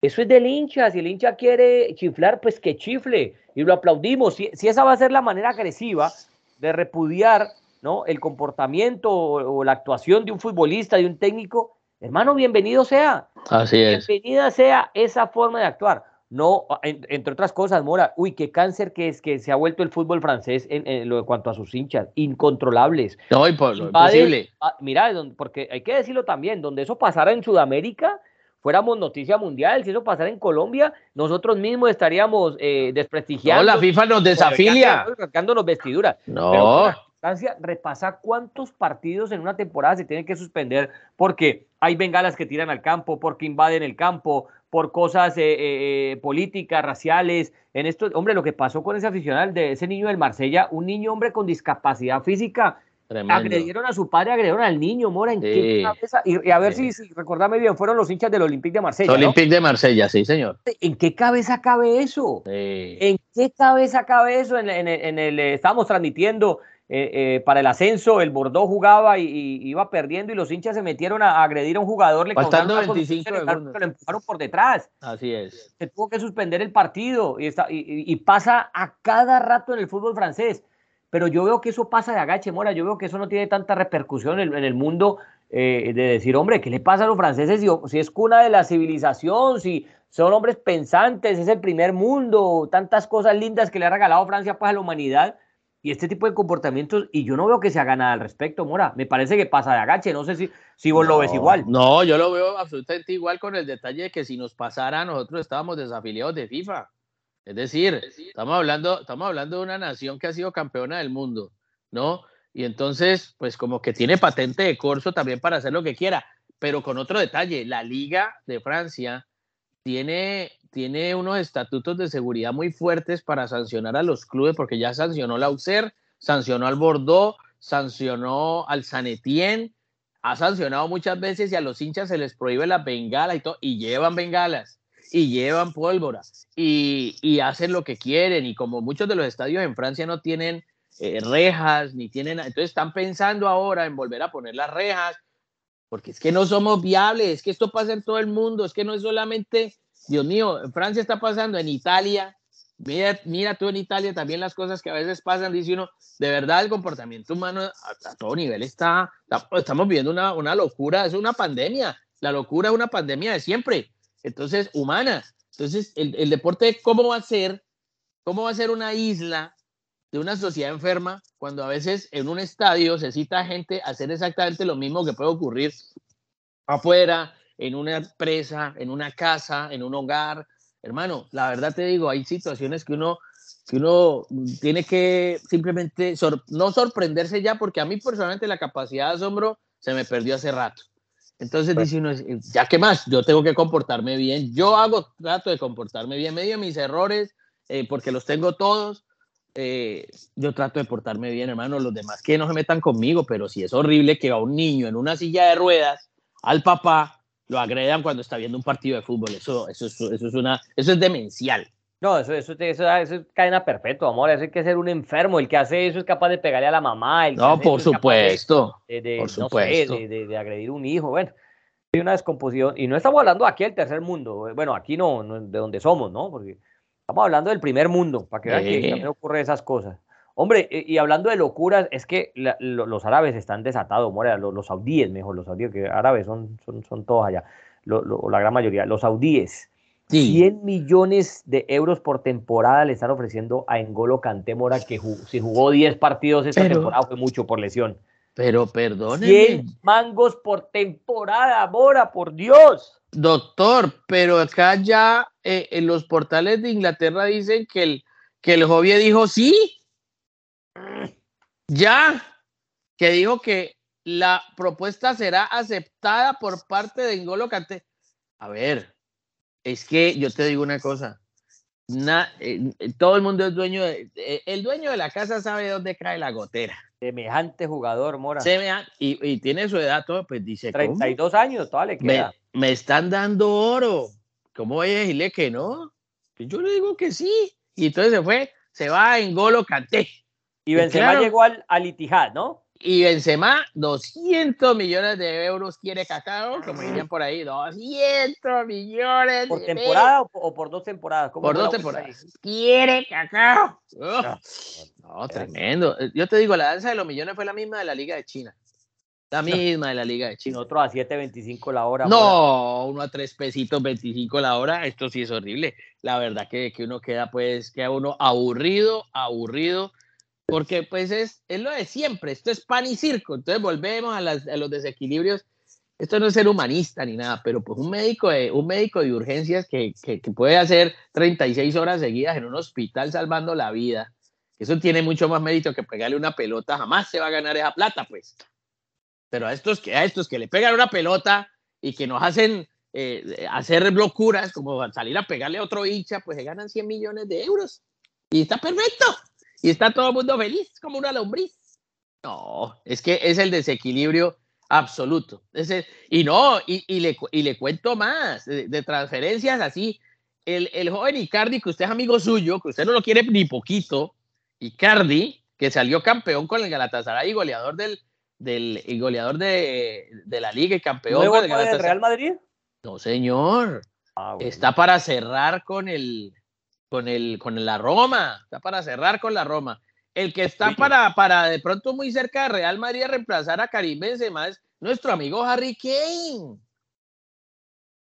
Eso es del hincha. Si el hincha quiere chiflar, pues que chifle. Y lo aplaudimos. Si, si esa va a ser la manera agresiva de repudiar ¿no? el comportamiento o, la actuación de un futbolista, de un técnico, hermano, bienvenido sea.
Así es.
Bienvenida sea esa forma de actuar. No, entre otras cosas, Mora, uy, qué cáncer que es que se ha vuelto el fútbol francés en, lo, cuanto a sus hinchas, incontrolables.
No, imposible.
Mira, porque hay que decirlo también, donde eso pasara en Sudamérica, fuéramos noticia mundial, si eso pasara en Colombia, nosotros mismos estaríamos eh, desprestigiando.
No, la FIFA nos desafilia.
Vestiduras.
No.
Repasa cuántos partidos en una temporada se tienen que suspender porque hay bengalas que tiran al campo, porque invaden el campo, por cosas eh, eh, políticas, raciales. En esto, hombre, lo que pasó con ese aficionado de ese niño del Marsella, un niño hombre con discapacidad física, Agredieron a su padre, agredieron al niño, Mora, ¿en qué cabeza? Y, a ver si, si recordame bien, fueron los hinchas del Olympique de Marsella.
Olympique de Marsella, sí, señor.
¿En qué cabeza cabe eso? ¿En qué cabeza cabe eso? En, el, eh, estábamos transmitiendo eh, eh, para el ascenso, el Bordeaux jugaba y, iba perdiendo y los hinchas se metieron a, agredir a un jugador, le
Faltando 25 lo
empujaron por detrás.
Así es.
Se tuvo que suspender el partido y, está, y pasa a cada rato en el fútbol francés pero yo veo que eso pasa de agache, Mora, yo veo que eso no tiene tanta repercusión en, el mundo eh, de decir, hombre, ¿qué le pasa a los franceses si, si, es cuna de la civilización, si son hombres pensantes, es el primer mundo, tantas cosas lindas que le ha regalado Francia pues, a la humanidad? Y este tipo de comportamientos, y yo no veo que se haga nada al respecto, Mora. Me parece que pasa de agache, no sé si, si vos lo ves igual.
No, yo lo veo absolutamente igual con el detalle de que si nos pasara, nosotros estábamos desafiliados de FIFA. Es decir, estamos hablando, estamos hablando de una nación que ha sido campeona del mundo, ¿no? Y entonces, pues como que tiene patente de corso también para hacer lo que quiera, pero con otro detalle, la Liga de Francia tiene, tiene unos estatutos de seguridad muy fuertes para sancionar a los clubes, porque ya sancionó la Auxerre, sancionó al Bordeaux, sancionó al San Etienne, ha sancionado muchas veces y a los hinchas se les prohíbe la bengala y todo, y llevan bengalas y llevan pólvora y, hacen lo que quieren. Y como muchos de los estadios en Francia no tienen eh, rejas, ni tienen, entonces están pensando ahora en volver a poner las rejas, porque es que no somos viables, es que esto pasa en todo el mundo, es que no es solamente, Dios mío, en Francia está pasando, en Italia, mira, mira tú en Italia también las cosas que a veces pasan, dice uno, de verdad el comportamiento humano a, todo nivel está, estamos viendo una, una locura, es una pandemia, la locura es una pandemia de siempre entonces humana. Entonces, el, deporte, ¿cómo va a ser? ¿Cómo va a ser una isla de una sociedad enferma cuando a veces en un estadio se cita gente a hacer exactamente lo mismo que puede ocurrir afuera, en una empresa, en una casa, en un hogar? Hermano, la verdad te digo, hay situaciones que uno, que uno tiene que simplemente no sorprenderse ya, porque a mí personalmente la capacidad de asombro se me perdió hace rato. Entonces dice uno, ya que más, yo tengo que comportarme bien. Yo hago, trato de comportarme bien, medio mis errores, eh, porque los tengo todos. Eh, yo trato de portarme bien, hermano. Los demás que no se metan conmigo, pero si es horrible que a un niño en una silla de ruedas, al papá, lo agredan cuando está viendo un partido de fútbol. Eso, eso, eso, es, una, eso es demencial.
No, eso, eso, eso, es cadena perpetua, amor. Eso hay que ser un enfermo. El que hace eso es capaz de pegarle a la mamá. El
no, por supuesto.
De,
por supuesto.
de, agredir a un hijo. Bueno, hay una descomposición. Y no estamos hablando aquí del tercer mundo. Bueno, aquí no, de donde somos, ¿no? Porque estamos hablando del primer mundo, para que vean que también ocurre esas cosas. Hombre, y hablando de locuras, es que los árabes están desatados, amor. Los, saudíes, mejor, los saudíes, que árabes son, son, son todos allá, la gran mayoría. Los saudíes 100 millones de euros por temporada le están ofreciendo a Engolo Kanté Mora, que si jugó 10 partidos esta temporada fue mucho por lesión.
Pero perdóneme.
100 mangos por temporada, Mora, por Dios.
Doctor, pero acá ya eh, en los portales de Inglaterra dicen que el, que el Jovie dijo sí. Ya. Que dijo que la propuesta será aceptada por parte de Engolo Kanté. A ver, es que yo te digo una cosa. eh, todo el mundo es dueño de, eh, el dueño de la casa sabe dónde cae la gotera.
Semejante jugador, Mora.
y, tiene su edad todo, pues dice.
32 años, todavía le queda.
Me, están dando oro. ¿Cómo voy a decirle que no? Pues yo le digo que sí. Y entonces se fue, se va en Golo Canté.
Y Benzema llegó al, al Itihad, ¿no?
Y Benzema, 200 millones de euros quiere Cacao, como dirían por ahí, 200 millones.
¿Por temporada o por dos temporadas?
Por dos temporadas. Quiere Cacao. no, tremendo. Yo te digo, la danza de los millones fue la misma de la Liga de China. La misma de la Liga de China.
Otro a 7.25 la hora.
No, uno a 3 pesitos 25 la hora. Esto sí es horrible. La verdad que, que uno queda, pues, queda uno aburrido, aburrido porque pues es, es lo de siempre, esto es pan y circo, entonces volvemos a, los desequilibrios, esto no es ser humanista ni nada, pero pues un médico de, un médico de urgencias que, que, puede hacer 36 horas seguidas en un hospital salvando la vida, eso tiene mucho más mérito que pegarle una pelota, jamás se va a ganar esa plata, pues. Pero a estos que, a estos que le pegan una pelota y que nos hacen eh, hacer locuras, como salir a pegarle a otro hincha, pues se ganan 100 millones de euros. Y está perfecto y está todo el mundo feliz como una lombriz. No, es que es el desequilibrio absoluto. Y no, y, y, le, y le cuento más, de, transferencias así. El, el, joven Icardi, que usted es amigo suyo, que usted no lo quiere ni poquito, Icardi, que salió campeón con el Galatasaray y goleador del, del y goleador de, de, la liga y campeón
¿No del Real Madrid?
No, señor. Ah, Está para cerrar con el, con, el, con la Roma, está para cerrar con la Roma. El que está para, para de pronto muy cerca de Real Madrid a reemplazar a Karim Benzema es nuestro amigo Harry Kane.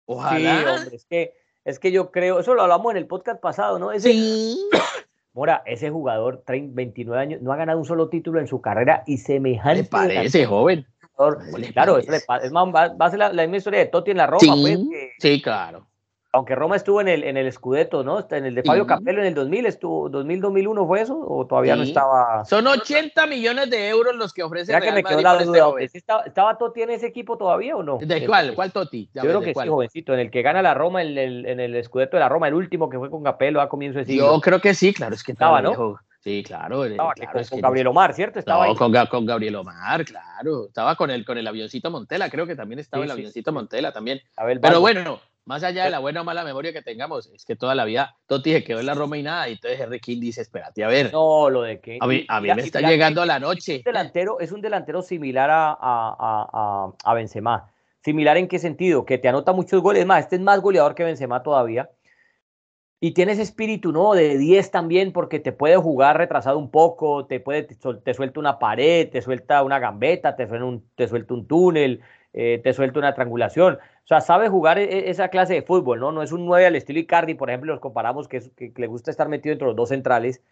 Ojalá. hombre, es que, es que yo creo, eso lo hablamos en el podcast pasado, ¿no?
sí.
Mora, ese jugador, 30, 29 años, no ha ganado un solo título en su carrera y semejante.
Me parece joven.
Claro, es más, va, a ser la, misma historia de Totti en la Roma.
Pues, sí claro
aunque Roma estuvo en el, en el Scudetto, ¿no? En el de Fabio Capello en el 2000, estuvo, 2000-2001 fue eso, o todavía no estaba.
Son 80 millones de euros los que ofrece
Real que me quedó la este duda, ¿estaba, ¿estaba, Totti en ese equipo todavía o no?
¿De cuál? ¿Cuál Totti?
Yo creo que sí, jovencito, en el que gana la Roma, en el, en el Scudetto de la Roma, el último que fue con Capello a comienzo de siglo.
Yo creo que sí, claro, es que estaba, ¿no? Sí, claro.
Estaba
claro,
con, Gabriel Omar, ¿cierto? Estaba
no, Con, con, Gabriel Omar, claro. Estaba con el, con el avioncito Montela, creo que también estaba el avioncito Montela también. Pero bueno, más allá de la buena o mala memoria que tengamos, es que toda la vida Totti se quedó en la Roma y nada, y entonces Henry King dice, espérate, a ver.
No, lo de que...
A mí, a mí me está llegando la noche.
Es un delantero, es un delantero similar a, a, a, a, Benzema. ¿Similar en qué sentido? Que te anota muchos goles. Más, este es más goleador que Benzema todavía. Y tiene ese espíritu, ¿no? De 10 también, porque te puede jugar retrasado un poco, te puede, te, suelta una pared, te suelta una gambeta, te, suelta un, te suelta un túnel, eh, te suelta una triangulación. O sea, sabe jugar e, e, esa clase de fútbol, ¿no? No es un 9 al estilo Icardi, por ejemplo, los comparamos que, que, le gusta estar metido entre los dos centrales.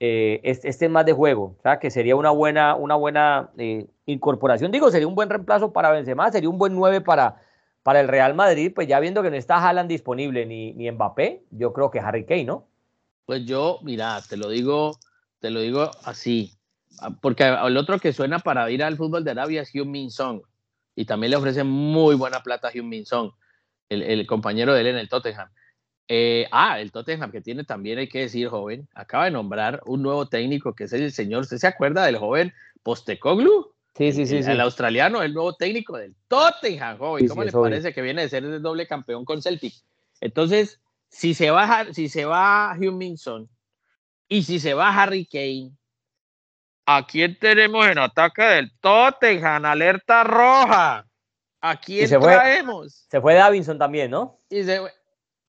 Eh, este, es más de juego, o sea, que sería una buena, una buena eh, incorporación. Digo, sería un buen reemplazo para Benzema, sería un buen 9 para, para el Real Madrid, pues ya viendo que no está Haaland disponible ni, ni Mbappé, yo creo que Harry Kane, ¿no?
Pues yo, mira, te lo digo, te lo digo así, ah, porque el otro que suena para ir al fútbol de Arabia es Hyun Min Song y también le ofrece muy buena plata a Hyun Song, el, el, compañero de él en el Tottenham. Eh, ah, el Tottenham que tiene también, hay que decir, joven, acaba de nombrar un nuevo técnico que es el señor, ¿usted se acuerda del joven Postecoglu?
Sí, sí, sí.
El,
sí.
el australiano, el nuevo técnico del Tottenham, joven. ¿Cómo le parece que viene de ser el doble campeón con Celtic? Entonces, si se va, si se va y si se va Harry Kane, ¿A quién tenemos en ataque del Tottenham? Alerta roja. ¿A quién se traemos?
Fue, se fue Davinson también, ¿no?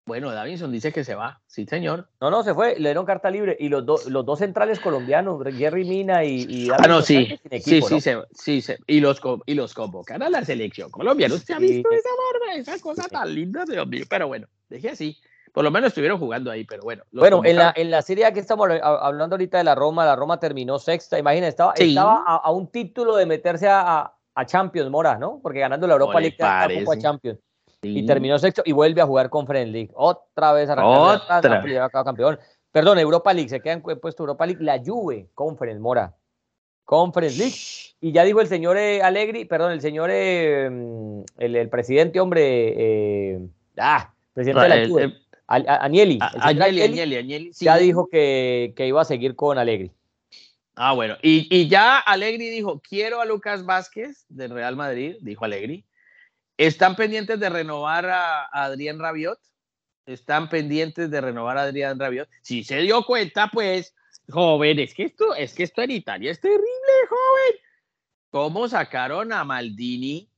bueno, Davinson dice que se va. Sí, señor.
No, no, se fue. Le dieron carta libre. Y los, los dos centrales colombianos, Jerry Mina y,
Davinson, Ah, no, sí. sí, sí, sí, sí, Y los, y los convocan a la selección colombiana. ¿Usted ha visto esa barba? Esa cosa tan linda, Dios mío. Pero bueno, dejé así. Por lo menos estuvieron jugando ahí, pero bueno.
Bueno, en la, en la serie que estamos hablando ahorita de la Roma, la Roma terminó sexta. Imagina, estaba, estaba a, un título de meterse a, a, Champions, Mora, ¿no? Porque ganando la Europa League a Champions. Y terminó sexto y vuelve a jugar con Friend Otra vez
a
Otra. campeón. Perdón, Europa League, se queda en puesto Europa League. La Juve, Conference, Mora. Conference League. Y ya dijo el señor eh, Allegri, perdón, el señor, eh, el, el, presidente, hombre, eh, ah, presidente de la Juve. Agnelli.
Agnelli, Agnelli, Agnelli,
Ya dijo que, que, iba a seguir con Alegri.
Ah, bueno. Y, y, ya Alegri dijo, quiero a Lucas Vázquez del Real Madrid, dijo Alegri. Están pendientes de renovar a, Adrián Rabiot. Están pendientes de renovar a Adrián Rabiot. Si se dio cuenta, pues, joven, es que esto, es que esto en Italia es terrible, joven. ¿Cómo sacaron a Maldini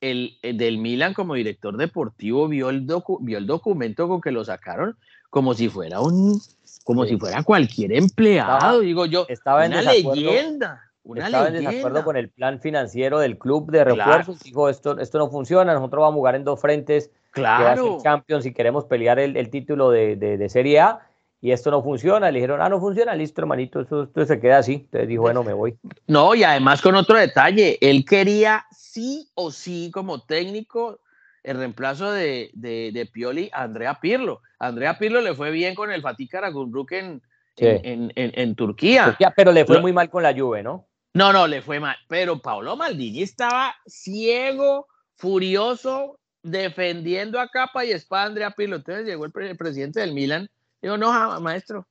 el, del Milan como director deportivo? Vio el, vio el documento con que lo sacaron como si fuera un, como si fuera cualquier empleado, digo yo,
estaba
una leyenda. Una
estaba en desacuerdo con el plan financiero del club de refuerzos. Dijo, esto, esto no funciona, nosotros vamos a jugar en dos frentes.
Claro.
Champions si queremos pelear el, título de, de, Serie A. Y esto no funciona. Le dijeron, ah, no funciona, listo, hermanito, esto, se queda así. Entonces dijo, bueno, me voy.
No, y además con otro detalle, él quería sí o sí como técnico el reemplazo de, de, Pioli a Andrea Pirlo. Andrea Pirlo le fue bien con el Fatih Karagümrük en, en, en, Turquía.
Pero le fue muy mal con la Juve, ¿no?
No, no, le fue mal. Pero Paolo Maldini estaba ciego, furioso, defendiendo a capa y espada a Andrea Pirlo. Entonces llegó el, presidente del Milan. Digo, no, maestro.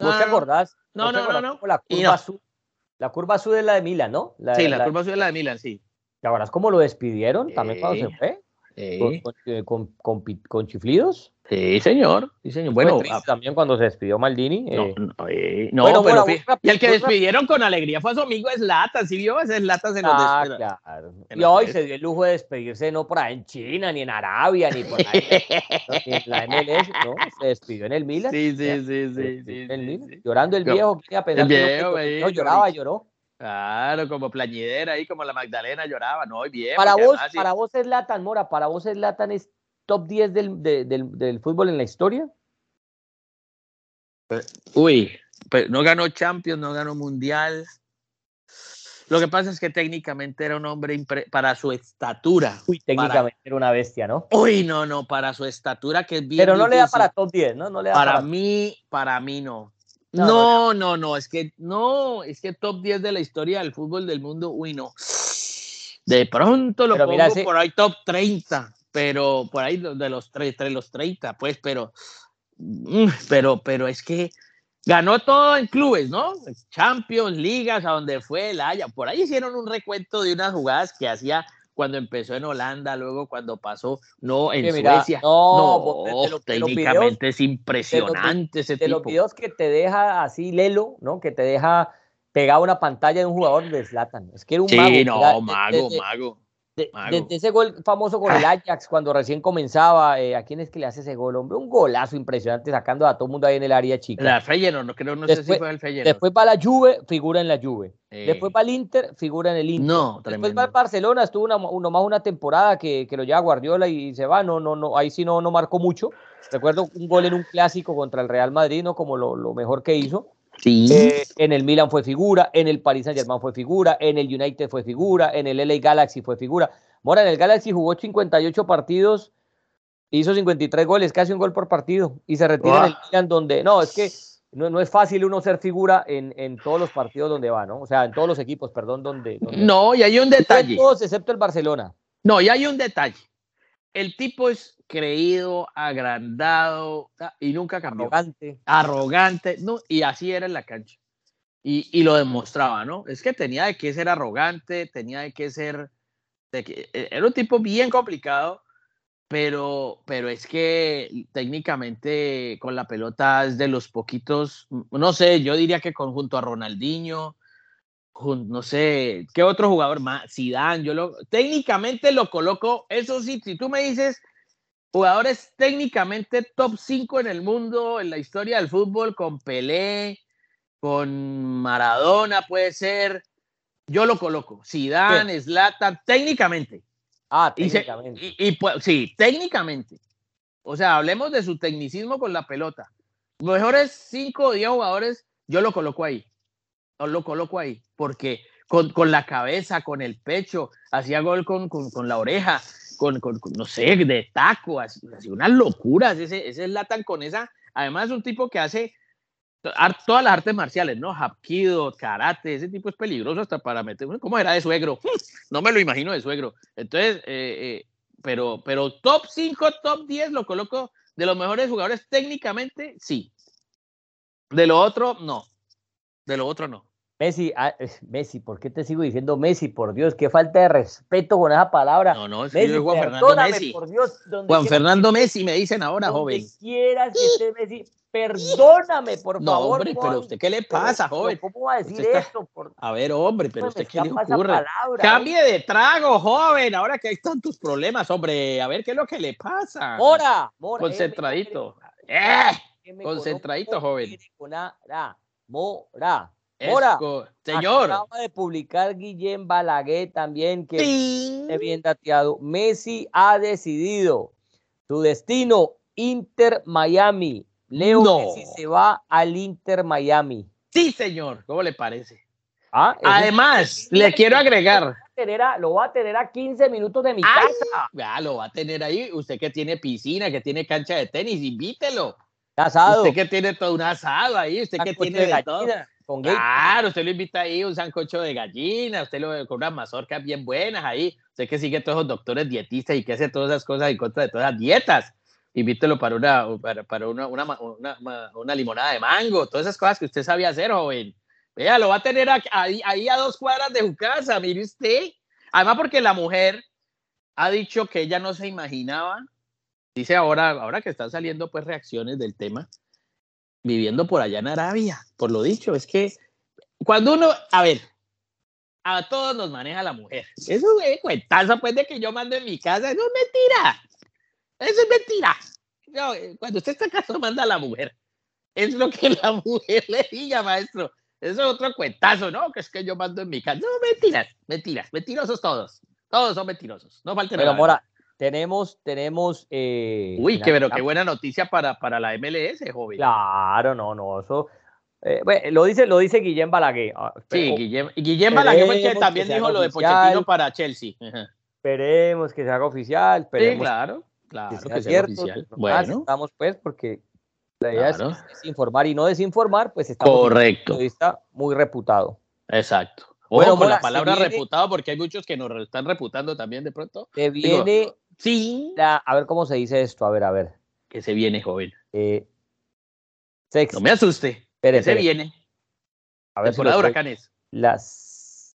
¿Vos te acordás?
No, no, no, no.
La curva, azul, la curva azul es la de Milan, ¿no?
sí, la, curva azul es la de Milan, sí.
¿Te acordás cómo lo despidieron también cuando se fue? Eh, ¿Con, con, chiflidos?
Sí, señor. Sí, señor. Bueno,
ah, también cuando se despidió Maldini.
No, eh, no, eh, no pero y el que despidieron con alegría fue a su amigo Slatan, ¿sí vio? Ese Slatan se nos
ah, claro. Y hoy se dio el lujo de despedirse no por ahí en China, ni en Arabia, ni por ahí en la MLS, ¿no? Se despidió en el Milan.
Sí, sí, sí, sí.
sí, Llorando el viejo, el viejo, no, lloraba, lloró.
Claro, como plañidera ahí, como la Magdalena lloraba, no, bien.
Para vos, para vos es Latan, Mora, para vos es Latan es top 10 del, del, fútbol en la historia.
Uy, pero no ganó Champions, no ganó Mundial. Lo que pasa es que técnicamente era un hombre para su estatura.
Uy, técnicamente era una bestia, ¿no?
Uy, no, no, para su estatura que es bien.
Pero no le da para top 10, ¿no? no le da
para, mí, para mí no. No, no, no, es que no, es que top 10 de la historia del fútbol del mundo, uy, no. De pronto lo pongo por ahí top 30, pero por ahí de los, entre los 30, pues, pero, mm, pero, pero es que ganó todo en clubes, ¿no? Champions, ligas, a donde fue el Haya. Por ahí hicieron un recuento de unas jugadas que hacía cuando empezó en Holanda, luego cuando pasó, no, en Suecia. No, técnicamente es impresionante ese tipo.
De los videos que te deja así Lelo, ¿no? Que te deja pegado una pantalla de un jugador de Zlatan. Es que era un
sí,
mago.
no, mago, mago.
Desde ese gol famoso con el Ajax, cuando recién comenzaba, eh, ¿a quién es que le hace ese gol, hombre? Un golazo impresionante, sacando a todo el mundo ahí en el área chica.
La Feyenoord, no creo, no sé si fue el Feyenoord.
Después va la Juve, figura en la Juve. Después va el Inter, figura en el Inter.
No,
Después va el Barcelona, estuvo una, uno más una temporada que, que, lo lleva Guardiola y se va, no, no, no, ahí sí no, no marcó mucho. Recuerdo un gol en un clásico contra el Real Madrid, ¿no? Como lo, lo mejor que hizo. Eh, en el Milan fue figura, en el Paris Saint Germain fue figura, en el United fue figura, en el LA Galaxy fue figura. Mora, en el Galaxy jugó 58 partidos, hizo 53 goles, casi un gol por partido, y se retira en el Milan donde, no, es que no, no, es fácil uno ser figura en, en, todos los partidos donde va, ¿no? O sea, en todos los equipos, perdón, donde...
no, y hay un detalle.
Todos excepto el Barcelona.
No, y hay un detalle. El tipo es creído, agrandado y nunca cambió.
Arrogante.
Arrogante, no, y así era en la cancha. Y, y lo demostraba, ¿no? Es que tenía de qué ser arrogante, tenía de qué ser que e, era un tipo bien complicado, pero, pero es que técnicamente con la pelota es de los poquitos, no sé, yo diría que conjunto a Ronaldinho, no sé, ¿qué otro jugador más? Zidane, yo lo, técnicamente lo coloco, eso sí, si tú me dices jugadores técnicamente top 5 en el mundo, en la historia del fútbol, con Pelé, con Maradona puede ser, yo lo coloco. Zidane, Zlatan, técnicamente.
Ah, técnicamente.
Y, pues, sí, técnicamente. O sea, hablemos de su tecnicismo con la pelota. Mejores 5 o 10 jugadores, yo lo coloco ahí. Lo coloco ahí. Porque con, con la cabeza, con el pecho, hacía gol con, con, con la oreja, con, no sé, de taco, así, unas locuras. Ese, ese Zlatan con esa. Además, es un tipo que hace todas las artes marciales, ¿no? Hapkido, karate, ese tipo es peligroso hasta para meter. ¿Cómo era de suegro? No me lo imagino de suegro. Entonces, eh, eh, pero, pero top 5, top 10 lo coloco De los mejores jugadores técnicamente, sí. De lo otro, no. De lo otro, no.
Messi, ah, Messi, ¿por qué te sigo diciendo Messi? Por Dios, qué falta de respeto con esa palabra.
No, no, es Messi, Juan Fernando Messi.
Por Dios,
Juan Fernando Messi, me dicen ahora,
donde
joven.
quieras que esté Messi, perdóname, por
no,
favor.
Hombre, pero usted, ¿qué le pasa,
pero,
joven?
¿Cómo va a decir
está...
esto? Por...
A ver, hombre, pero usted, ¿qué le ocurre?
Palabra,
Cambie de trago, joven, ahora que hay tantos problemas, hombre. A ver, ¿qué es lo que le pasa?
Mora, Mora.
Concentradito. Eh, concentradito, joven.
Mora. Mora,
señor.
Acaba de publicar Guillén Balaguer también que esté bien dateado. Messi ha decidido su destino Inter Miami. Leo
no.
Messi se va al Inter Miami.
Sí, señor. ¿Cómo le parece?
Ah,
Además, le quiero agregar.
Lo va, a tener a, lo va a tener a 15 minutos de mi
Ay,
casa.
Ya, lo va a tener ahí. Usted que tiene piscina, que tiene cancha de tenis, invítelo.
Asado.
Usted que tiene todo un asado ahí, usted que tiene de,
de
todo. Claro, usted lo invita ahí un sancocho de gallina, usted lo con unas mazorcas bien buenas ahí. Usted que sigue todos esos doctores dietistas y que hace todas esas cosas en contra de todas las dietas. Invítelo para una, para, una, una, limonada de mango, todas esas cosas que usted sabía hacer, joven. Vea, lo va a tener ahí, ahí a dos cuadras de su casa, mire usted. Además, porque la mujer ha dicho que ella no se imaginaba, dice ahora, ahora que están saliendo pues reacciones del tema, viviendo por allá en Arabia, por lo dicho, es que cuando uno, a ver, a todos nos maneja la mujer. Eso es cuentazo pues de que yo mando en mi casa, eso es mentira. Eso es mentira. No, cuando usted está casado manda a la mujer. Es lo que la mujer le diga, maestro. Eso es otro cuentazo, ¿no? Que es que yo mando en mi casa. No, mentiras, mentiras, mentirosos todos. Todos son mentirosos. No falten
Pero, Mora, tenemos, tenemos. Eh,
Uy, qué, pero qué buena noticia para, para la MLS, joven.
Claro, no, no, eso. Eh, bueno, lo dice, lo dice Guillén Balaguer.
Sí, Guillén, Guillén Balaguer fue que también que dijo lo de Pochettino para Chelsea.
Esperemos que se haga oficial.
Sí, claro, claro,
que que sea cierto. Oficial. Bueno. Estamos pues porque la idea claro. es, es, informar y no desinformar, pues estamos
Correcto.
Está muy reputado.
Exacto. Ojo bueno, con la palabra viene, reputado, porque hay muchos que nos están reputando también de pronto.
Te viene. Digo,
sí.
La, a ver cómo se dice esto. A ver, a ver.
Que se viene, joven.
Eh,
sex. No me asuste. Espere, que se viene.
A ver,
temporada si huracanes.
Las.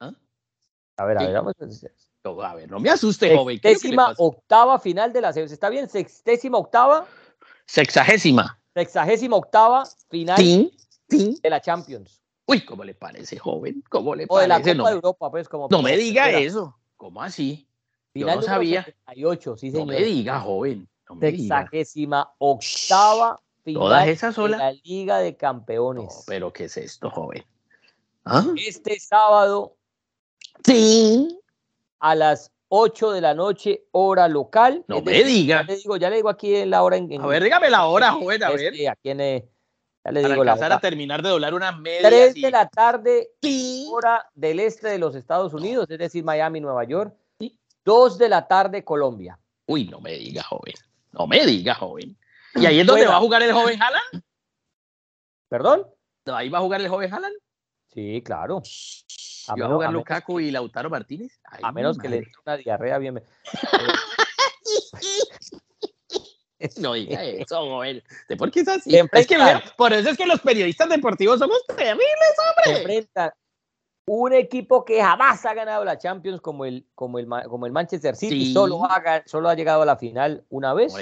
¿Ah?
A ver, a ver, vamos
a no, a ver, no me asuste, joven.
Sextésima octava final de la serie. ¿Está bien? Sextésima octava.
Sexagésima.
Sexagésima octava final
sí, sí.
de la Champions.
Uy, ¿cómo le parece, joven? ¿Cómo le
o
parece?
de la Copa
no,
de Europa, pues, como.
No me diga eso. ¿Cómo así?
Final
Yo no sabía.
78, sí, señor.
No me diga, joven. No me
Sexagésima octava final
Todas esas solas.
de la Liga de Campeones.
No, pero ¿qué es esto, joven? ¿Ah?
Este sábado.
Sí.
A las 8 de la noche, hora local.
No me diga.
Ya le, digo, ya le digo aquí en la hora. En,
a ver, dígame la hora, joven, a ver.
Este, aquí en, eh, ya le
Para
digo la
alcanzar a terminar de doblar unas medias.
3
y-
de la tarde,
Sí.
hora del este de los Estados Unidos, es decir, Miami, Nueva York.
Sí.
2 de la tarde, Colombia.
Uy, no me diga, joven. No me diga, joven. ¿Y ahí es donde va a jugar el joven Haaland?
¿Perdón?
¿Ahí va a jugar el joven Haaland?
Sí, claro.
¿Y va a
menos-
jugar
a menos
Lukaku y Lautaro Martínez? Ay,
A menos que le dé una diarrea bien.
No diga eso, joven. ¿De por qué es así?
Se
Es que, mira, por eso es que los periodistas deportivos somos terribles,
se
hombre.
Un equipo que jamás ha ganado la Champions como el, como el, como el Manchester City,
Sí.
solo, ha, solo ha llegado a la final una vez.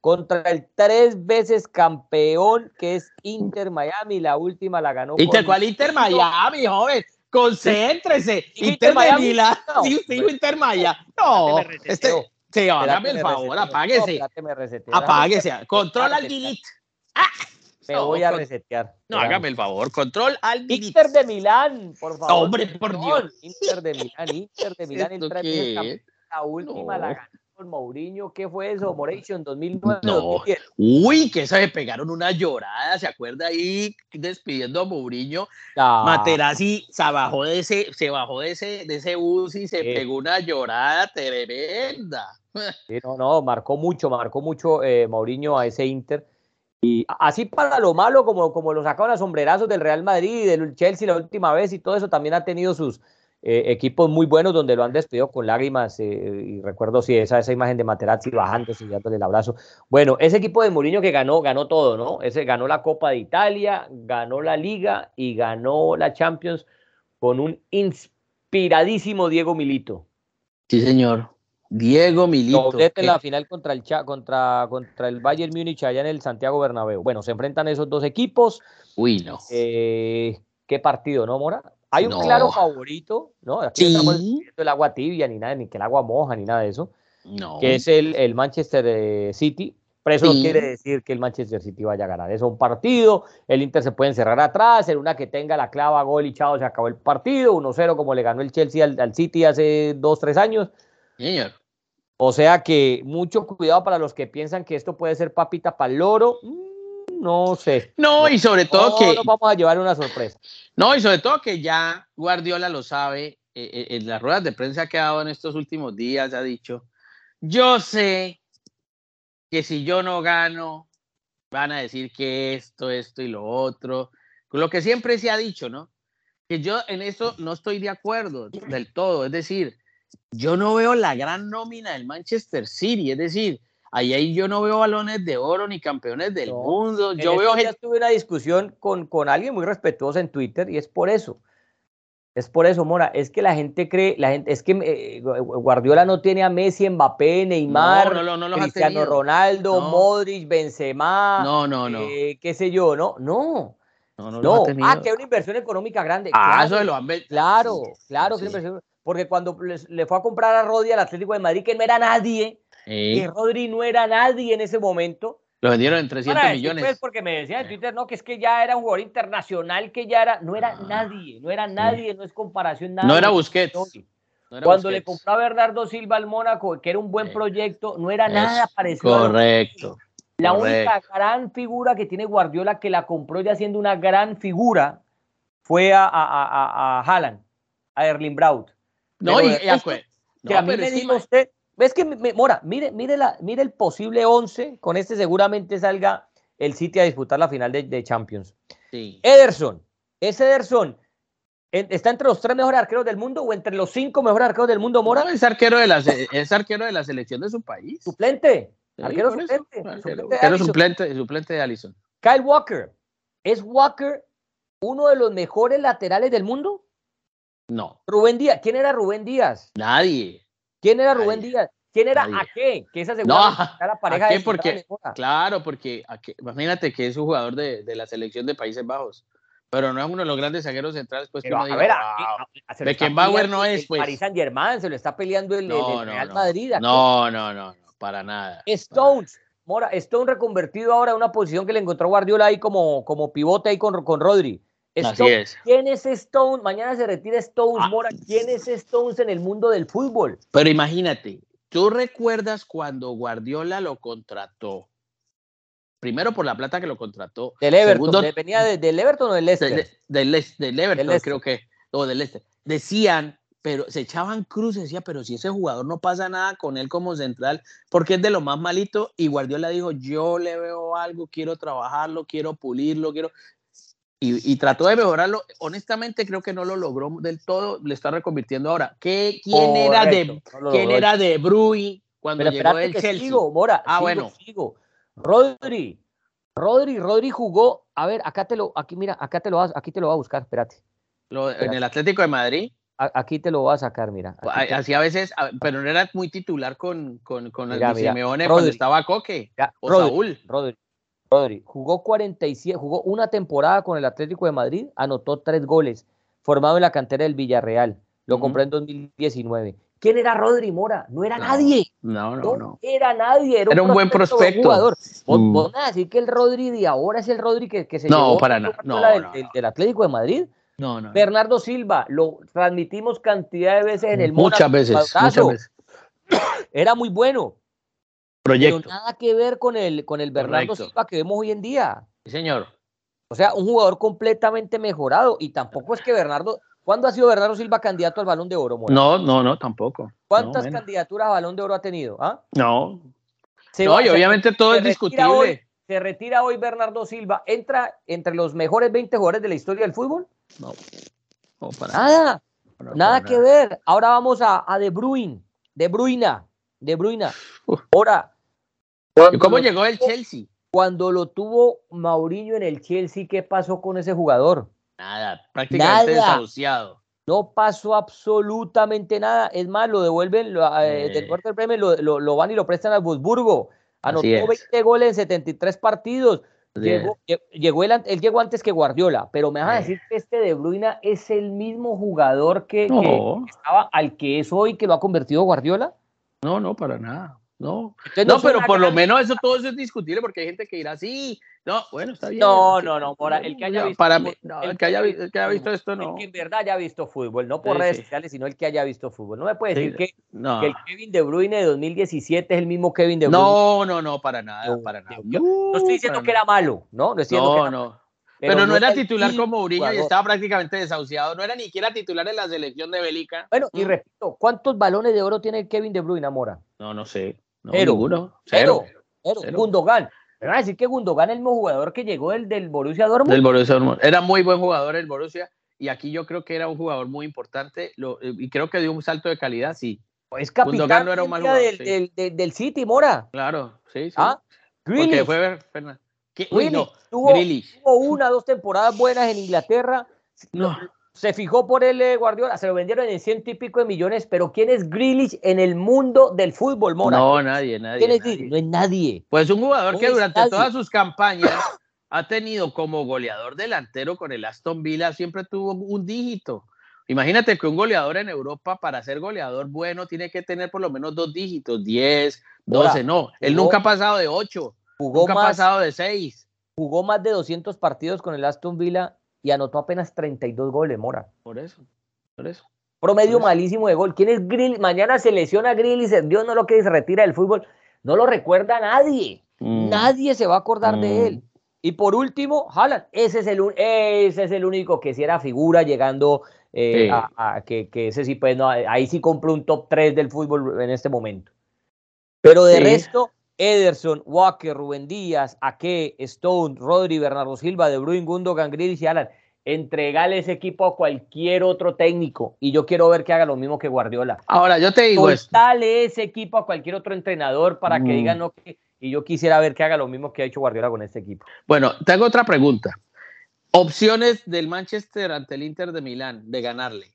Contra el tres veces campeón que es Inter Miami, la última la ganó.
¿Inter cuál Inter Miami, joven? Concéntrese. Inter,
Miami.
Sí, usted dijo Inter Miami. No, este, sí, hágame el favor, apáguese. Apáguese. Control al
Espérate,
delete.
Me
No,
voy a
con-
resetear.
No,
Espérame.
hágame el favor. Control al.
Inter de Milán, por favor.
Hombre, por. Dios.
Inter de Milán, Inter de Milán, el. La última
No.
la ganó con Mourinho. ¿Qué fue eso? Moration 2009.
No.
2010.
Uy, que se pegaron una llorada, ¿se acuerda ahí despidiendo a Mourinho?
Ah,
Materazzi se bajó de ese, se bajó de ese, de ese bus y se
Sí.
pegó una llorada tremenda.
sí, no, no, marcó mucho, marcó mucho eh, Mourinho a ese Inter. Y así para lo malo, como, como lo sacaron a sombrerazos del Real Madrid y del Chelsea la última vez y todo eso, también ha tenido sus, eh, equipos muy buenos donde lo han despedido con lágrimas. Eh, y recuerdo sí, esa, esa imagen de Materazzi bajándose y dándole el abrazo. Bueno, ese equipo de Mourinho que ganó, ganó todo, ¿no? Ese ganó la Copa de Italia, ganó la Liga y ganó la Champions con un inspiradísimo Diego Milito.
Sí, señor. Diego Milito.
en la final contra el, contra, contra el Bayern Múnich allá en el Santiago Bernabéu. Bueno, se enfrentan esos dos equipos.
Uy, no.
Eh, qué partido, ¿no, Mora? Hay un claro favorito, ¿no? Aquí no estamos diciendo el agua tibia, ni nada, ni que el agua moja, ni nada de eso. No. Que es el, el Manchester eh, City. Pero eso no quiere decir que el Manchester City vaya a ganar. Es un partido, el Inter se puede encerrar atrás, en una que tenga la clava, gol y chao, se acabó el partido, 1-0 como le ganó el Chelsea al, City hace 2-3 años.
Señor.
O sea que mucho cuidado para los que piensan que esto puede ser papita para el loro. Mm, no sé.
No, y sobre todo que.
No vamos a llevar una sorpresa.
No, y sobre todo que ya Guardiola lo sabe. Eh, eh, en las ruedas de prensa que ha dado en estos últimos días ha dicho: Yo sé que si yo no gano, van a decir que esto, esto y lo otro. Lo que siempre se ha dicho, ¿no? Que yo en eso no estoy de acuerdo del todo. Es decir, yo no veo la gran nómina del Manchester City. Es decir, Ahí, ahí yo no veo balones de oro ni campeones del mundo. Yo veo
Ya tuve una discusión con, con alguien muy respetuoso en Twitter y es por eso. Es por eso, Mora, es que la gente cree, la gente, es que eh, Guardiola no tiene a Messi, Mbappé, Neymar, Cristiano Ronaldo, Modric, Benzema,
no, no, no.
Eh, qué sé yo, no, no. No, no, ah, que hay una inversión económica grande.
Ah, eso lo han
Claro, claro, que inversión, porque cuando le, fue a comprar a Rodri al Atlético de Madrid, que no era nadie, y Rodri no era nadie en ese momento.
Lo vendieron en 300 millones. Pues
porque me decían en Twitter, no, que es que ya era un jugador internacional, que ya era, no era ah, nadie, no era nadie, no es comparación nada.
No era Busquets.
Cuando le compró a Bernardo Silva al Mónaco, que era un buen proyecto, no era nada parecido.
Correcto.
La única gran figura que tiene Guardiola que la compró ya siendo una gran figura fue a, a, a, a Haaland, a Erling Braut.
No, y, fue.
que a mí me dijo usted, ves que, Mora, mire, mire, la, mire el posible 11, con este seguramente salga el City a disputar la final de, Champions. Ederson, ese Ederson, ¿está entre los tres mejores arqueros del mundo o entre los cinco mejores arqueros del mundo, Mora?
es, arquero de la, es arquero de la selección de su país.
Suplente. arquero suplente.
suplente, suplente, de Allison.
Kyle Walker. ¿Es Walker uno de los mejores laterales del mundo?
No.
Rubén Díaz. ¿Quién era Rubén Díaz?
Nadie.
¿Quién era Rubén Díaz? ¿Quién era Ake? Que esa
no, la pareja de porque, Claro, porque imagínate que es un jugador de, de, la selección de Países Bajos, pero no es uno de los grandes zagueros centrales. Pues
pero,
que
a ver, Beckenbauer no es, pues. Paris Saint Germain se lo está peleando el, Real Madrid.
No, no, no, no, para nada.
Stones, Mora, Stone reconvertido ahora a una posición que le encontró Guardiola ahí como, como pivote ahí con, con Rodri.
Así es.
¿Quién es Stones? Mañana se retira Stones, ah. Mora. ¿Quién es Stones en el mundo del fútbol?
Pero imagínate, ¿tú recuerdas cuando Guardiola lo contrató? Primero por la plata que lo contrató.
Del Everton, ¿venía del Everton o del Leicester?
del, Everton, creo que, o del Leicester. Decían, pero se echaban cruces, decía, pero si ese jugador no pasa nada con él como central, porque es de lo más malito, y Guardiola dijo, yo le veo algo, quiero trabajarlo, quiero pulirlo, quiero y, trató de mejorarlo. Honestamente, creo que no lo logró del todo. Le está reconvirtiendo ahora. ¿Qué, ¿Quién, era de, ¿quién era de Brui cuando llegó el Chelsea?
Sigo, Mora, ah, bueno. Sigo. Rodri. Rodri, Rodri jugó. A ver, acá te lo, aquí, mira, acá te lo vas, aquí te lo va a buscar, espérate.
En el Atlético de Madrid.
aquí te lo voy a sacar, mira.
Así a veces, pero no era muy titular con, con, con el Simeone cuando estaba Coque o Saúl.
Rodri, Rodri, jugó 47, jugó una temporada con el Atlético de Madrid, anotó tres goles, formado en la cantera del Villarreal. Lo compró en 2019. ¿Quién era Rodri Mora? No era nadie.
No, no, no,
Era nadie.
Era, un, buen prospecto. Jugador.
Mm. ¿Vos, a decir que el Rodri de ahora es el Rodri que, se
no, llevó para nada.
No, del, Atlético de Madrid?
No, no.
Bernardo Silva, lo transmitimos cantidad de veces en el
Muchas veces, muchas veces.
Era muy bueno,
Proyecto.
Pero nada que ver con el, con el Bernardo Silva que vemos hoy en día.
Sí, señor.
O sea, un jugador completamente mejorado. Y tampoco es que Bernardo. ¿Cuándo ha sido Bernardo Silva candidato al balón de oro?
No, no, no, tampoco.
¿Cuántas candidaturas a balón de oro ha tenido? ¿Ah?
No. no, y obviamente todo es discutible.
¿Se retira hoy Bernardo Silva? ¿Entra entre los mejores 20 jugadores de la historia del fútbol?
No.
no para nada. nada que ver. Ahora vamos a, a De Bruyne, De Bruyne, De Bruyne. Ahora.
¿Cómo llegó el Chelsea?
Cuando lo tuvo Mauriño en el Chelsea, ¿qué pasó con ese jugador?
Nada, prácticamente desahuciado.
No pasó absolutamente nada. Es más, lo devuelven lo, eh, del Walter Bremen, lo, lo, van y lo prestan al Wolfsburgo. Anotó 20 goles en 73 partidos. Llegó, llegó él, llegó antes que Guardiola, pero me vas a decir que este de Bruyne es el mismo jugador que, que, estaba al que es hoy que lo ha convertido Guardiola.
No, no, para nada. No, no, pero por lo menos eso todo eso es discutible porque hay gente que dirá, sí, no, bueno, está bien.
No, no, no, el que haya visto,
para mí, el, que haya, visto esto, no.
El que en verdad haya visto fútbol, no por redes sociales, sino el que haya visto fútbol. No me puede decir que, el Kevin De Bruyne de 2017 es el mismo Kevin De Bruyne.
No, no, no, para nada, para nada.
no estoy diciendo que era malo, ¿no?
No, no, no. Pero, no, era titular como Uriño y estaba prácticamente desahuciado. No era ni siquiera titular en la selección de Bélgica.
Bueno, y repito, ¿cuántos balones de oro tiene Kevin De Bruyne, Mora?
No, no sé. No,
cero, ninguno. Cero. Cero. Gundogan. Me van a decir que Gundogan es el jugador que llegó el del Borussia Dortmund.
Del Borussia Dortmund. Era muy buen jugador el Borussia y aquí yo creo que era un jugador muy importante lo, y creo que dio un salto de calidad, sí.
Es capitán no era un mal jugador, del, del, del, City, Mora.
Claro, sí, sí.
¿Ah?
Porque fue Fernando.
tuvo, tuvo, una, dos temporadas buenas en Inglaterra. No se fijó por el eh, Guardiola, se lo vendieron en ciento y pico de millones, pero ¿quién es Grealish en el mundo del fútbol, Mora?
No, nadie, nadie.
¿Quién es No es nadie.
Pues un jugador que durante todas sus campañas ha tenido como goleador delantero con el Aston Villa, siempre tuvo un dígito. Imagínate que un goleador en Europa, para ser goleador bueno, tiene que tener por lo menos dos dígitos, 10, 12, no. Él nunca ha pasado de 8, nunca ha pasado de 6.
Jugó más de 200 partidos con el Aston Villa y anotó apenas 32 goles, Mora.
Por eso, por eso.
Promedio malísimo de gol. ¿Quién es Grill? Mañana se lesiona Grill y se, Dios no lo que se retira del fútbol. No lo recuerda nadie. Mm. Nadie se va a acordar de mm. él. Y por último, Haaland. Ese es el, ese es el único que si era figura llegando eh, a, que, ese sí, pues no, ahí sí compró un top 3 del fútbol en este momento. Pero de resto, Ederson, Walker, Rubén Díaz, Ake, Stone, Rodri, Bernardo Silva, De Bruyne, Gundogan, Grealish y Alan. Entregale ese equipo a cualquier otro técnico y yo quiero ver que haga lo mismo que Guardiola.
Ahora, yo te digo
Dale ese equipo a cualquier otro entrenador para que mm. digan no y yo quisiera ver que haga lo mismo que ha hecho Guardiola con este equipo.
Bueno, tengo otra pregunta. Opciones del Manchester ante el Inter de Milán de ganarle.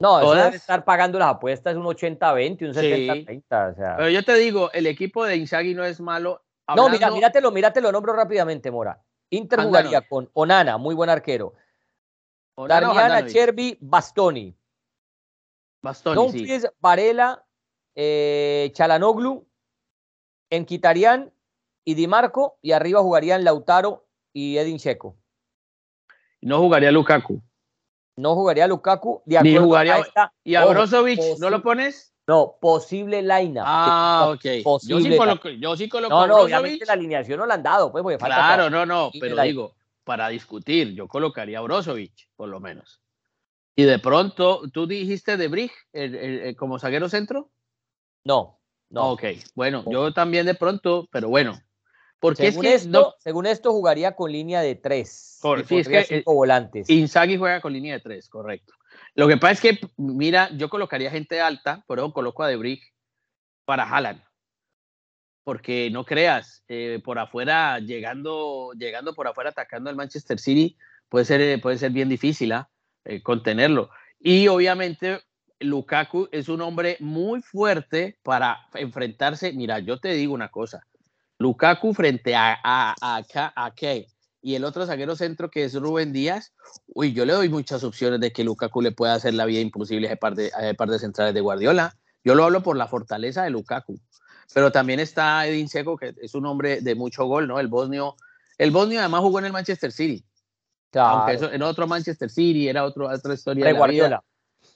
No, eso debe estar pagando las apuestas un 80-20, un 70-30.
Pero yo te digo, el equipo de Inzaghi no es malo.
No, mira, míratelo, míratelo, nombro rápidamente, Mora. Inter jugaría con Onana, muy buen arquero. Dariana, Cherby, Bastoni.
Bastoni, sí.
Varela, eh, Chalanoglu, Enquitarian y Di Marco, y arriba jugarían Lautaro y Edin Checo.
No jugaría Lukaku.
No jugaría Lukaku.
De Ni jugaría. ¿Y a Brozovic no lo pones?
No, posible line
Ah, ok. Yo sí coloco. Yo sí coloco
no, no, obviamente la alineación no la han dado. Pues, porque
claro, no, no. Pero digo, para discutir, yo colocaría a Brozovic, por lo menos. Y de pronto, ¿tú dijiste de Brig como zaguero centro?
No, no.
Ok, bueno, yo también de pronto, pero bueno, porque
según, esto, según esto jugaría con línea de tres.
Por, sí, es que cinco
eh, volantes.
Inzaghi juega con línea de tres, correcto. Lo que pasa es que, mira, yo colocaría gente alta, pero coloco a De para Haaland. Porque no creas, eh, por afuera, llegando, llegando por afuera, atacando al Manchester City, puede ser, eh, puede ser bien difícil ¿ah? contenerlo. Y obviamente Lukaku es un hombre muy fuerte para enfrentarse. Mira, yo te digo una cosa, Lukaku frente a, a, a, y el otro zaguero centro que es Rubén Díaz, uy, yo le doy muchas opciones de que Lukaku le pueda hacer la vida imposible a ese par de, par de centrales de Guardiola. Yo lo hablo por la fortaleza de Lukaku. Pero también está Edin Seco, que es un hombre de mucho gol, ¿no? El bosnio, el bosnio además jugó en el Manchester City. Claro. Aunque eso, en otro Manchester City, era otro, otra historia.
De, Guardiola.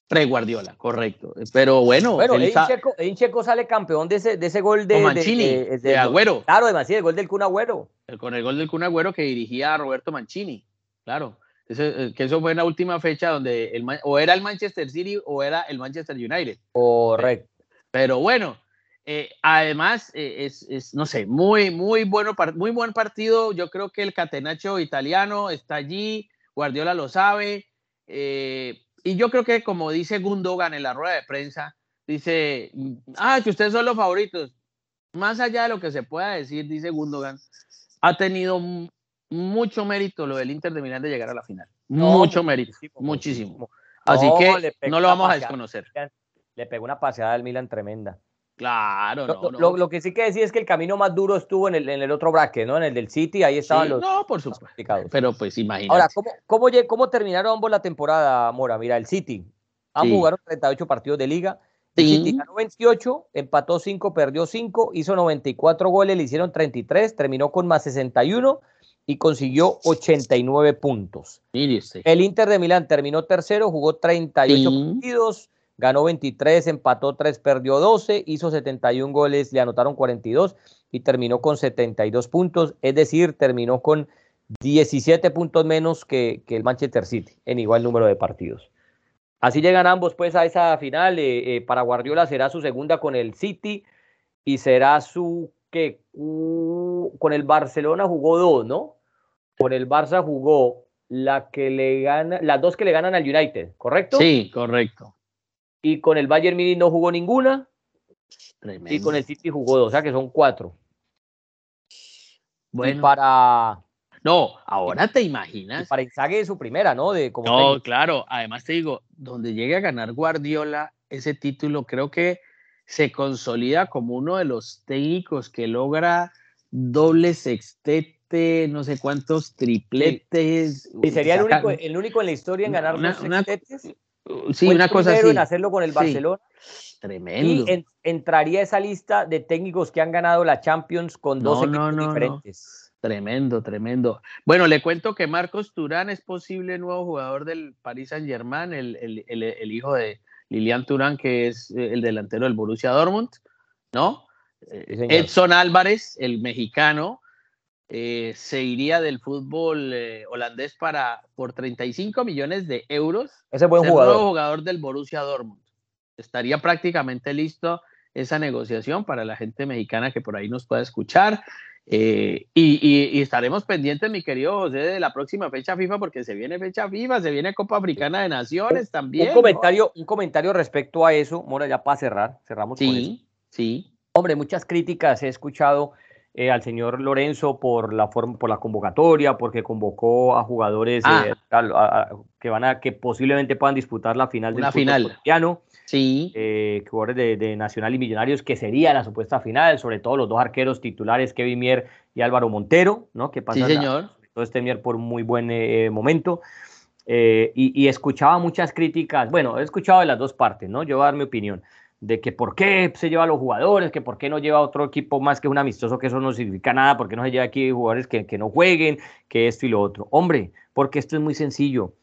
Pre-Guardiola, correcto. Pero bueno.
Bueno, Edin Checo, sale campeón de ese, de ese gol de,
Mancini, de, Agüero.
Claro, de Mancini, el gol del Kun Agüero.
con el gol del Kun Agüero que dirigía a Roberto Mancini. Claro. Eh, que eso fue en la última fecha donde el, o era el Manchester City o era el Manchester United.
Correcto.
Pero bueno, eh, además eh, es, es, no sé, muy, muy, bueno, muy buen partido. Yo creo que el catenacho italiano está allí, Guardiola lo sabe. Eh, y yo creo que como dice Gundogan en la rueda de prensa, dice, ah, que ustedes son los favoritos. Más allá de lo que se pueda decir, dice Gundogan, ha tenido mucho mérito lo del Inter de Milán de llegar a la final. mucho mérito, muchísimo. Así que no lo vamos a desconocer.
Le pegó una paseada al Milan tremenda.
Claro,
lo, no, Lo, que sí que decir es que el camino más duro estuvo en el, en el otro bracket, ¿no? En el del City, ahí estaban los.
No, por supuesto. Pero pues imagínate.
Ahora, ¿cómo, cómo, cómo terminaron ambos la temporada, Mora? Mira, el City. Ambos jugaron 38 partidos de liga. El City ganó 28, empató 5, perdió 5, hizo 94 goles, le hicieron 33, terminó con más 61 y consiguió 89 puntos. El Inter de Milán terminó tercero, jugó 38 partidos ganó 23, empató 3, perdió 12, hizo 71 goles, le anotaron 42 y terminó con 72 puntos, es decir, terminó con 17 puntos menos que, el Manchester City en igual número de partidos. Así llegan ambos pues a esa final, eh, eh, para Guardiola será su segunda con el City y será su que con el Barcelona jugó dos, ¿no? Con el Barça jugó la que le gana, las dos que le ganan al United, ¿correcto?
Sí, correcto
y con el Bayern Munich no jugó ninguna. Y con el City jugó dos, o sea que son cuatro.
Bueno. para. No, ahora te imaginas.
para Inzaghi su primera, ¿no? De,
como no, claro. Además te digo, donde llegue a ganar Guardiola ese título, creo que se consolida como uno de los técnicos que logra doble sextete, no sé cuántos tripletes.
Y sería el único, el único en la historia en ganar dos sextetes.
Sí, una cosa así.
en hacerlo con el Barcelona.
Tremendo.
Y entraría esa lista de técnicos que han ganado la Champions con dos equipos diferentes.
Tremendo, tremendo. Bueno, le cuento que Marcos Turán es posible nuevo jugador del Paris Saint Germain, el, el, hijo de Lilian Turán, que es eh, el delantero del Borussia Dortmund, ¿no? Edson Álvarez, el mexicano, eh, se iría del fútbol eh, holandés para por 35 millones de euros.
Ese buen jugador.
jugador del Borussia Dortmund. Estaría prácticamente listo esa negociación para la gente mexicana que por ahí nos pueda escuchar. Eh, y, estaremos pendientes, mi querido José, de la próxima fecha FIFA, porque se viene fecha FIFA, se viene Copa Africana de Naciones también.
Un comentario, un comentario respecto a eso, Mora, ya para cerrar, cerramos
sí, con eso. Sí.
Hombre, muchas críticas he escuchado eh, al señor Lorenzo por la forma, por la convocatoria, porque convocó a jugadores eh, ah. que van a que posiblemente puedan disputar la final
del final.
colombiano.
Sí.
Eh, jugadores de, Nacional y Millonarios, que sería la supuesta final, sobre todo los dos arqueros titulares, Kevin Mier y Álvaro Montero, ¿no? Que pasan
sí, señor.
todo este Mier por un muy buen momento. y, y, escuchaba muchas críticas, bueno, he escuchado de las dos partes, ¿no? Yo voy a dar mi opinión de que por qué se lleva a los jugadores, que por qué no lleva otro equipo más que un amistoso, que eso no significa nada, porque no se lleva aquí jugadores que, no jueguen, que esto y lo otro. Hombre, porque esto es muy sencillo.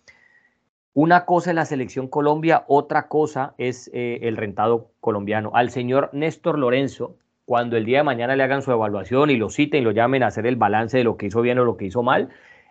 Una cosa es la selección Colombia, otra cosa es eh, el rentado colombiano. Al señor Néstor Lorenzo, cuando el día de mañana le hagan su evaluación y lo citen y lo llamen a hacer el balance de lo que hizo bien o lo que hizo mal,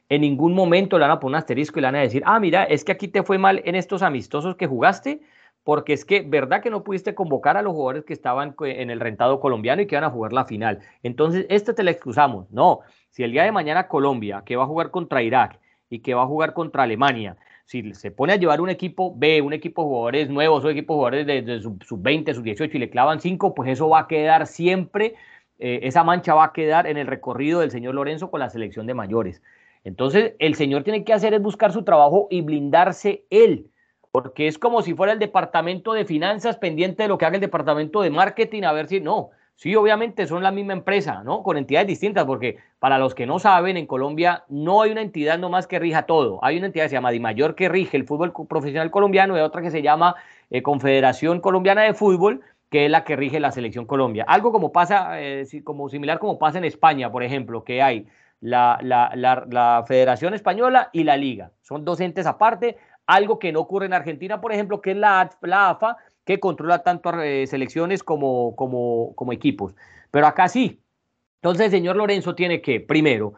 en ningún momento le van a poner un asterisco y le van a decir, ah, mira, es que aquí te fue mal en estos amistosos que jugaste, porque es que, ¿verdad que no pudiste convocar a los jugadores que estaban en el rentado colombiano y que iban a jugar la final? Entonces, este te la excusamos. No, si el día de mañana Colombia, que va a jugar contra Irak y que va a jugar contra Alemania, si se pone a llevar un equipo B, un equipo de jugadores nuevos o equipo de jugadores de, sub-20, sub-18 y le clavan 5, pues eso va a quedar siempre, eh, esa mancha va a quedar en el recorrido del señor Lorenzo con la selección de mayores. Entonces, el señor tiene que hacer es buscar su trabajo y blindarse él porque es como si fuera el departamento de finanzas pendiente de lo que haga el departamento de marketing, a ver si no. Sí, obviamente son la misma empresa, ¿no? Con entidades distintas, porque para los que no saben, en Colombia no hay una entidad nomás que rija todo. Hay una entidad que se llama Mayor que rige el fútbol profesional colombiano y otra que se llama eh, Confederación Colombiana de Fútbol, que es la que rige la selección Colombia. Algo como pasa, eh, como similar como pasa en España, por ejemplo, que hay la, la, la Federación Española y la Liga. Son dos entes aparte algo que no ocurre en Argentina, por ejemplo, que es la, AFA, que controla tanto eh, selecciones como, como, como equipos. Pero acá sí. Entonces el señor Lorenzo tiene que, primero,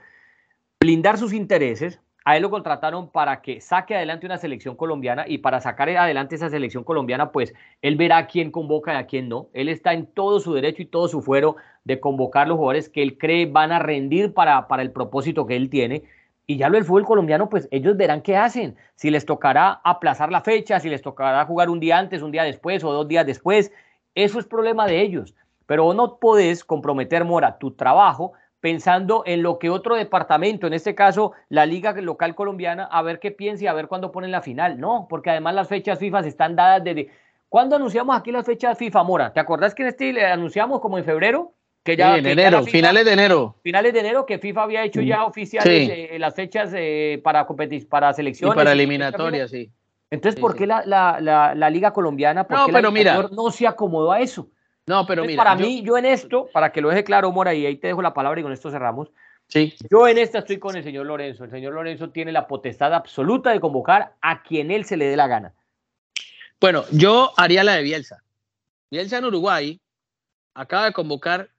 blindar sus intereses. A él lo contrataron para que saque adelante una selección colombiana y para sacar adelante esa selección colombiana, pues él verá a quién convoca y a quién no. Él está en todo su derecho y todo su fuero de convocar los jugadores que él cree van a rendir para, para el propósito que él tiene Y ya lo del fútbol colombiano, pues ellos verán qué hacen. Si les tocará aplazar la fecha, si les tocará jugar un día antes, un día después o dos días después, eso es problema de ellos. Pero no podés comprometer, Mora, tu trabajo pensando en lo que otro departamento, en este caso la Liga Local Colombiana, a ver qué piensa y a ver cuándo ponen la final. No, porque además las fechas FIFA están dadas desde... ¿Cuándo anunciamos aquí las fechas FIFA, Mora? ¿Te acordás que en este anunciamos como en febrero?
Que ya, en enero, finales de enero.
Finales de enero, que FIFA había hecho ya oficiales eh, las fechas eh, para, para selecciones.
Y para eliminatorias, sí.
Entonces, ¿por qué la, la, la, Liga Colombiana por no, pero mira, no se acomodó a eso?
No, pero mira.
Para mí, yo en esto, para que lo deje claro, Mora, y ahí te dejo la palabra y con esto cerramos. Sí. Yo en esta estoy con el señor Lorenzo. El señor Lorenzo tiene la potestad absoluta de convocar a quien él se le dé la gana.
Bueno, yo haría la de Bielsa. Bielsa en Uruguay acaba de convocar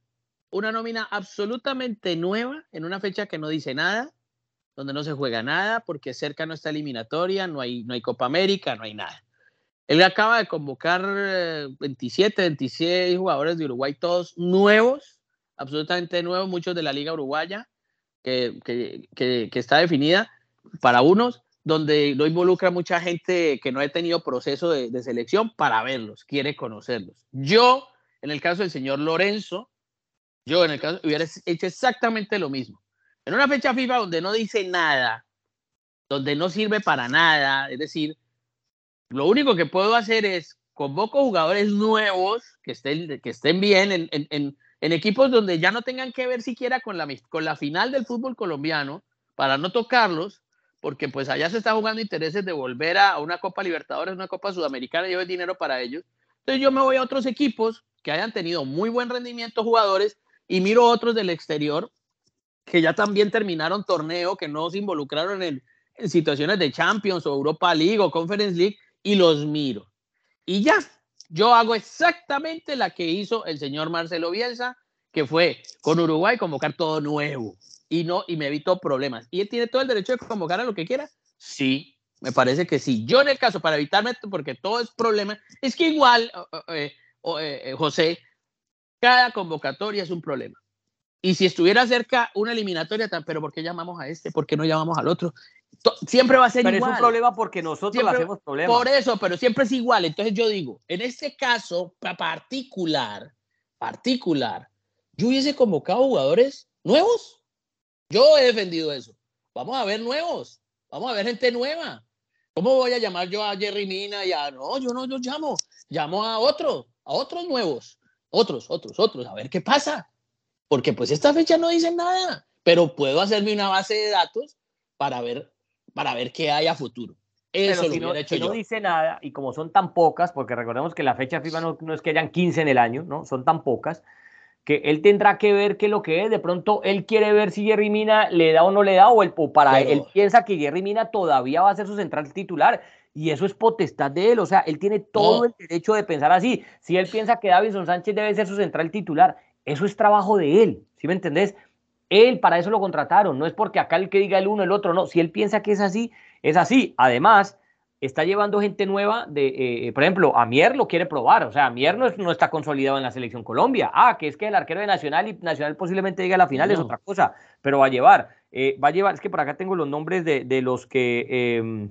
una nómina absolutamente nueva en una fecha que no dice nada, donde no se juega nada, porque cerca no está eliminatoria, no hay, no hay Copa América, no hay nada. Él acaba de convocar 27, eh, 26 jugadores de Uruguay, todos nuevos, absolutamente nuevos, muchos de la Liga Uruguaya, que, que, que, está definida para unos, donde no involucra mucha gente que no ha tenido proceso de, de, selección para verlos, quiere conocerlos. Yo, en el caso del señor Lorenzo, yo en el caso hubiera hecho exactamente lo mismo. En una fecha FIFA donde no dice nada, donde no sirve para nada, es decir, lo único que puedo hacer es convoco jugadores nuevos que estén, que estén bien en, en, en, equipos donde ya no tengan que ver siquiera con la, con la final del fútbol colombiano para no tocarlos, porque pues allá se está jugando intereses de volver a, una Copa Libertadores, una Copa Sudamericana, y hay dinero para ellos. Entonces yo me voy a otros equipos que hayan tenido muy buen rendimiento jugadores y miro otros del exterior que ya también terminaron torneo, que no se involucraron en, en situaciones de Champions o Europa League o Conference League y los miro. Y ya, yo hago exactamente la que hizo el señor Marcelo Bielsa, que fue con Uruguay convocar todo nuevo y no y me evitó problemas. ¿Y él tiene todo el derecho de convocar a lo que quiera? Sí, me parece que sí. Yo en el caso, para evitarme, porque todo es problema, es que igual, eh, eh, José, cada convocatoria es un problema. Y si estuviera cerca una eliminatoria, pero ¿por qué llamamos a este? ¿Por qué no llamamos al otro? siempre va a ser
pero
igual.
es un problema porque nosotros hacemos problemas.
Por eso, pero siempre es igual. Entonces yo digo, en este caso particular, particular, yo hubiese convocado jugadores nuevos. Yo he defendido eso. Vamos a ver nuevos. Vamos a ver gente nueva. ¿Cómo voy a llamar yo a Jerry Mina y a... No, yo no los llamo. Llamo a otros, a otros nuevos. Otros, otros, otros. A ver qué pasa. Porque pues esta fecha no dice nada. Pero puedo hacerme una base de datos para ver para ver qué hay a futuro.
Eso Pero si, no, hecho no, dice nada, y como son tan pocas, porque recordemos que la fecha FIFA no, no, es que hayan 15 en el año, ¿no? Son tan pocas, que él tendrá que ver qué es lo que es. De pronto él quiere ver si Jerry Mina le da o no le da, o, el, para él piensa que Jerry Mina todavía va a ser su central titular. Y eso es potestad de él, o sea, él tiene todo el derecho de pensar así. Si él piensa que Davidson Sánchez debe ser su central titular, eso es trabajo de él, ¿sí me entendés? Él para eso lo contrataron, no es porque acá el que diga el uno, el otro, no. Si él piensa que es así, es así. Además, está llevando gente nueva de, eh, por ejemplo, Amier lo quiere probar, o sea, Amier no, no, está consolidado en la selección Colombia. Ah, que es que el arquero de Nacional y Nacional posiblemente llegue a la final es otra cosa, pero va a llevar, eh, va a llevar, es que por acá tengo los nombres de, los que... Eh,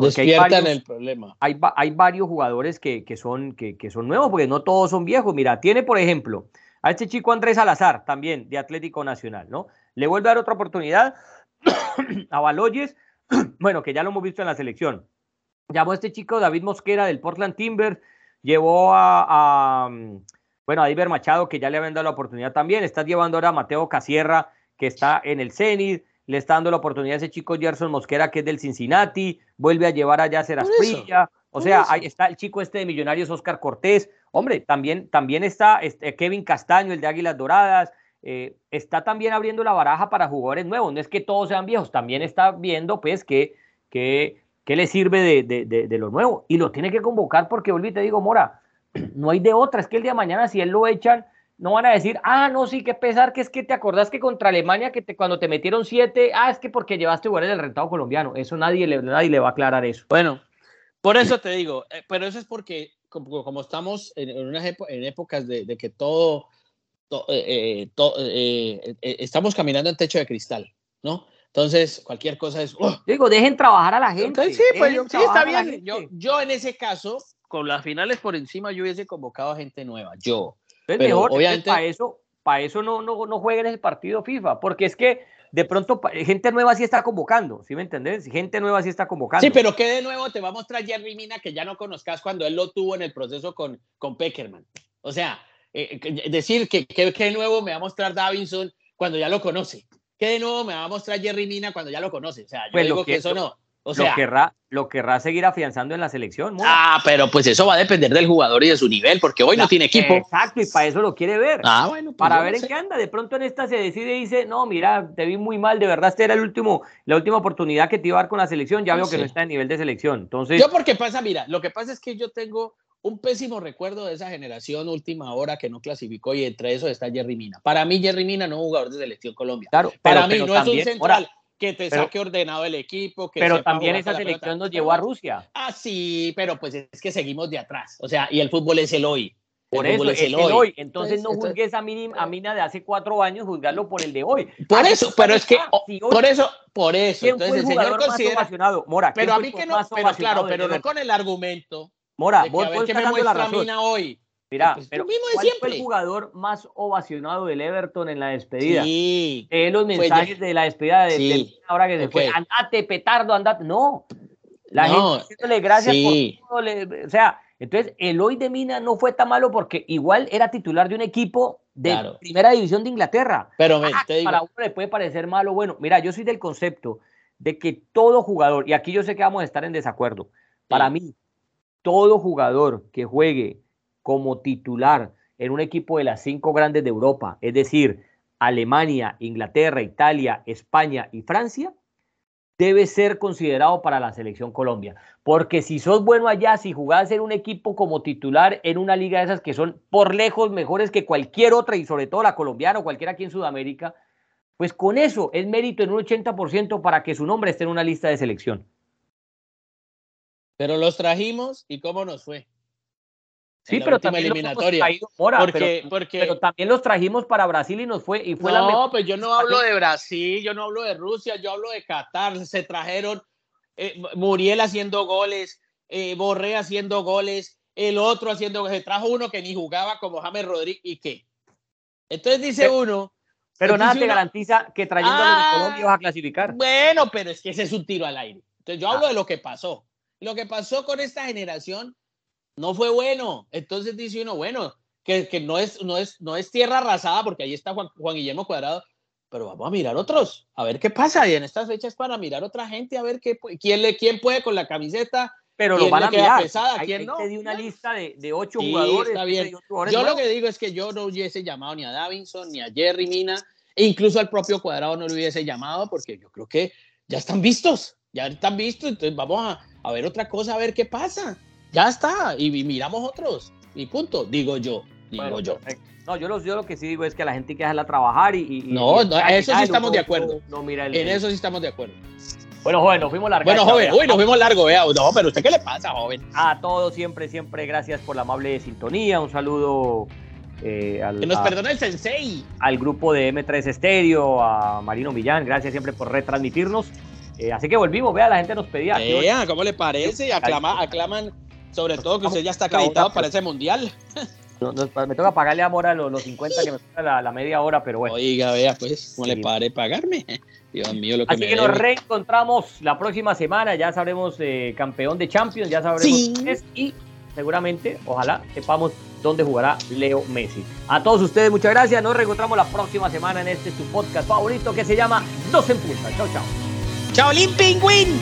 Despiertan el problema.
Hay, hay varios jugadores que, son, que, que son nuevos, porque no todos son viejos. Mira, tiene, por ejemplo, a este chico Andrés Salazar, también de Atlético Nacional, ¿no? Le vuelve a dar otra oportunidad a Baloyes, bueno, que ya lo hemos visto en la selección. Llamó a este chico David Mosquera del Portland Timbers, llevó a, bueno, a Iber Machado, que ya le habían dado la oportunidad también. Está llevando ahora a Mateo Casierra, que está en el Zenit. Le está dando la oportunidad a ese chico Gerson Mosquera, que es del Cincinnati. Vuelve a llevar a Yacer Asprilla. O sea, ahí está el chico este de Millonarios, Oscar Cortés. Hombre, también, también está este, Kevin Castaño, el de Águilas Doradas. Eh, está también abriendo la baraja para jugadores nuevos. No es que todos sean viejos, también está viendo, pues, que, que, le sirve de, de, lo nuevo. Y lo tiene que convocar porque, volví, te digo, Mora, no hay de otra. Es que el día de mañana, si él lo echan, no van a decir, ah, no, sí, qué pesar, que es que te acordás que contra Alemania, que te, cuando te metieron siete, ah, es que porque llevaste jugadores del rentado colombiano. Eso nadie le, nadie le va a aclarar eso.
Bueno, por eso te digo, eh, pero eso es porque como, estamos en, unas en épocas de, que todo, eh, eh, estamos caminando en techo de cristal, ¿no? Entonces, cualquier cosa es. ¡oh!
Digo, dejen trabajar a la gente.
sí, pues, sí, está bien. Yo, yo en ese caso, con las finales por encima, yo hubiese convocado a gente nueva. Yo.
Es mejor, obviamente. Para eso, para eso no, no, no jueguen ese partido FIFA, porque es que de pronto gente nueva sí está convocando, ¿sí me entendés? Gente nueva sí está convocando.
Sí, pero ¿qué de nuevo te va a mostrar Jerry Mina que ya no conozcas cuando él lo tuvo en el proceso con, con Peckerman? O sea, eh, decir que qué que nuevo me va a mostrar Davinson cuando ya lo conoce. ¿Qué de nuevo me va a mostrar Jerry Mina cuando ya lo conoce? O sea, yo pues digo que, eso no. O sea,
lo, querrá, lo querrá seguir afianzando en la selección.
Ah, pero pues eso va a depender del jugador y de su nivel, porque hoy no, tiene equipo.
Exacto, y para eso lo quiere ver.
Ah, bueno.
Pues para ver en qué anda. De pronto en esta se decide y dice, no, mira, te vi muy mal, de verdad, esta era el último, la última oportunidad que te iba a dar con la selección, ya veo que no está en nivel de selección. Entonces.
Yo porque pasa, mira, lo que pasa es que yo tengo un pésimo recuerdo de esa generación última hora que no clasificó y entre eso está Jerry Mina. Para mí Jerry Mina no es un jugador de selección Colombia.
Claro,
para mí no es un central que te saque ordenado el equipo. Que
pero también esa selección nos llevó a Rusia.
Ah, sí, pero pues es que seguimos de atrás. O sea, y el fútbol es el hoy.
Por eso es el, hoy. Entonces no juzgues a, a Mina de hace cuatro años, juzgarlo por el de hoy.
Por eso, pero es que, por eso, por eso.
Entonces el, señor considera... Mora,
pero a mí que no, pero claro, pero no con el argumento
Mora, vos, vos
que me muestra la Mina hoy.
Mira, pues, pero mismo ¿cuál fue el jugador más ovacionado del Everton en la despedida?
Sí.
Eh, los mensajes de la despedida de, sí. ahora que se fue. Andate, petardo, andate. No. La gente diciéndole gracias por todo. o sea, entonces el hoy de Mina no fue tan malo porque igual era titular de un equipo de primera división de Inglaterra.
Pero ah, te digo.
para uno le puede parecer malo. Bueno, mira, yo soy del concepto de que todo jugador, y aquí yo sé que vamos a estar en desacuerdo, para mí, todo jugador que juegue como titular en un equipo de las cinco grandes de Europa, es decir, Alemania, Inglaterra, Italia, España y Francia, debe ser considerado para la selección Colombia. Porque si sos bueno allá, si jugás en un equipo como titular en una liga de esas que son por lejos mejores que cualquier otra y sobre todo la colombiana o cualquiera aquí en Sudamérica, pues con eso es mérito en un 80% para que su nombre esté en una lista de selección.
Pero los trajimos y cómo nos fue.
Sí, pero también eliminatoria. porque, pero, también los trajimos para Brasil y nos fue y fue
no, pues yo no hablo de Brasil, yo no hablo de Rusia, yo hablo de Qatar. Se trajeron eh, Muriel haciendo goles, eh, Borré haciendo goles, el otro haciendo goles. Se trajo uno que ni jugaba como James Rodríguez y qué. Entonces dice uno.
Pero nada te garantiza que trayendo a Colombia vas a clasificar.
Bueno, pero es que ese es un tiro al aire. Entonces yo hablo ah. de lo que pasó. Lo que pasó con esta generación no fue bueno. Entonces dice uno, bueno, que, que no, es, no, es, no es tierra arrasada, porque ahí está Juan, Juan, Guillermo Cuadrado, pero vamos a mirar otros, a ver qué pasa. Y en estas fechas para mirar otra gente, a ver qué, quién, le, quién puede con la camiseta.
Pero lo van a mirar.
Pesada, ¿quién no?
Te di una lista de, de ocho jugadores.
Está bien. Yo lo que digo es que yo no hubiese llamado ni a Davinson, ni a Jerry Mina, e incluso al propio Cuadrado no lo hubiese llamado, porque yo creo que ya están vistos, ya están vistos, entonces vamos a, a ver otra cosa, a ver qué pasa. Ya está, y, miramos otros, y punto, digo yo, digo yo.
No, yo lo, yo lo que sí digo es que la gente hay que dejarla trabajar y...
no, no, eso sí estamos de acuerdo. No, mira en eso sí estamos de acuerdo.
Bueno, joven, nos fuimos largo.
Bueno, joven, uy, nos fuimos largo, vea. No, pero ¿usted qué le pasa, joven?
A todos, siempre, siempre, gracias por la amable sintonía. Un saludo
eh, al, que nos perdone el sensei.
Al grupo de M3 Estéreo, a Marino Millán, gracias siempre por retransmitirnos. Eh, así que volvimos, vea, la gente nos pedía.
Vea, ¿cómo le parece? Aclama, aclaman, sobre todo que usted ya está acreditado para ese mundial.
me toca pagarle amor a los, 50 que me toca la, media hora, pero bueno.
Oiga, vea, pues, ¿cómo le pare pagarme? Dios mío, lo que
Así que nos reencontramos la próxima semana, ya sabremos eh, campeón de Champions, ya sabremos es y seguramente, ojalá, sepamos dónde jugará Leo Messi. A todos ustedes, muchas gracias. Nos reencontramos la próxima semana en este su podcast favorito que se llama Dos en Punta. Chao, chao.
Shaolin Penguin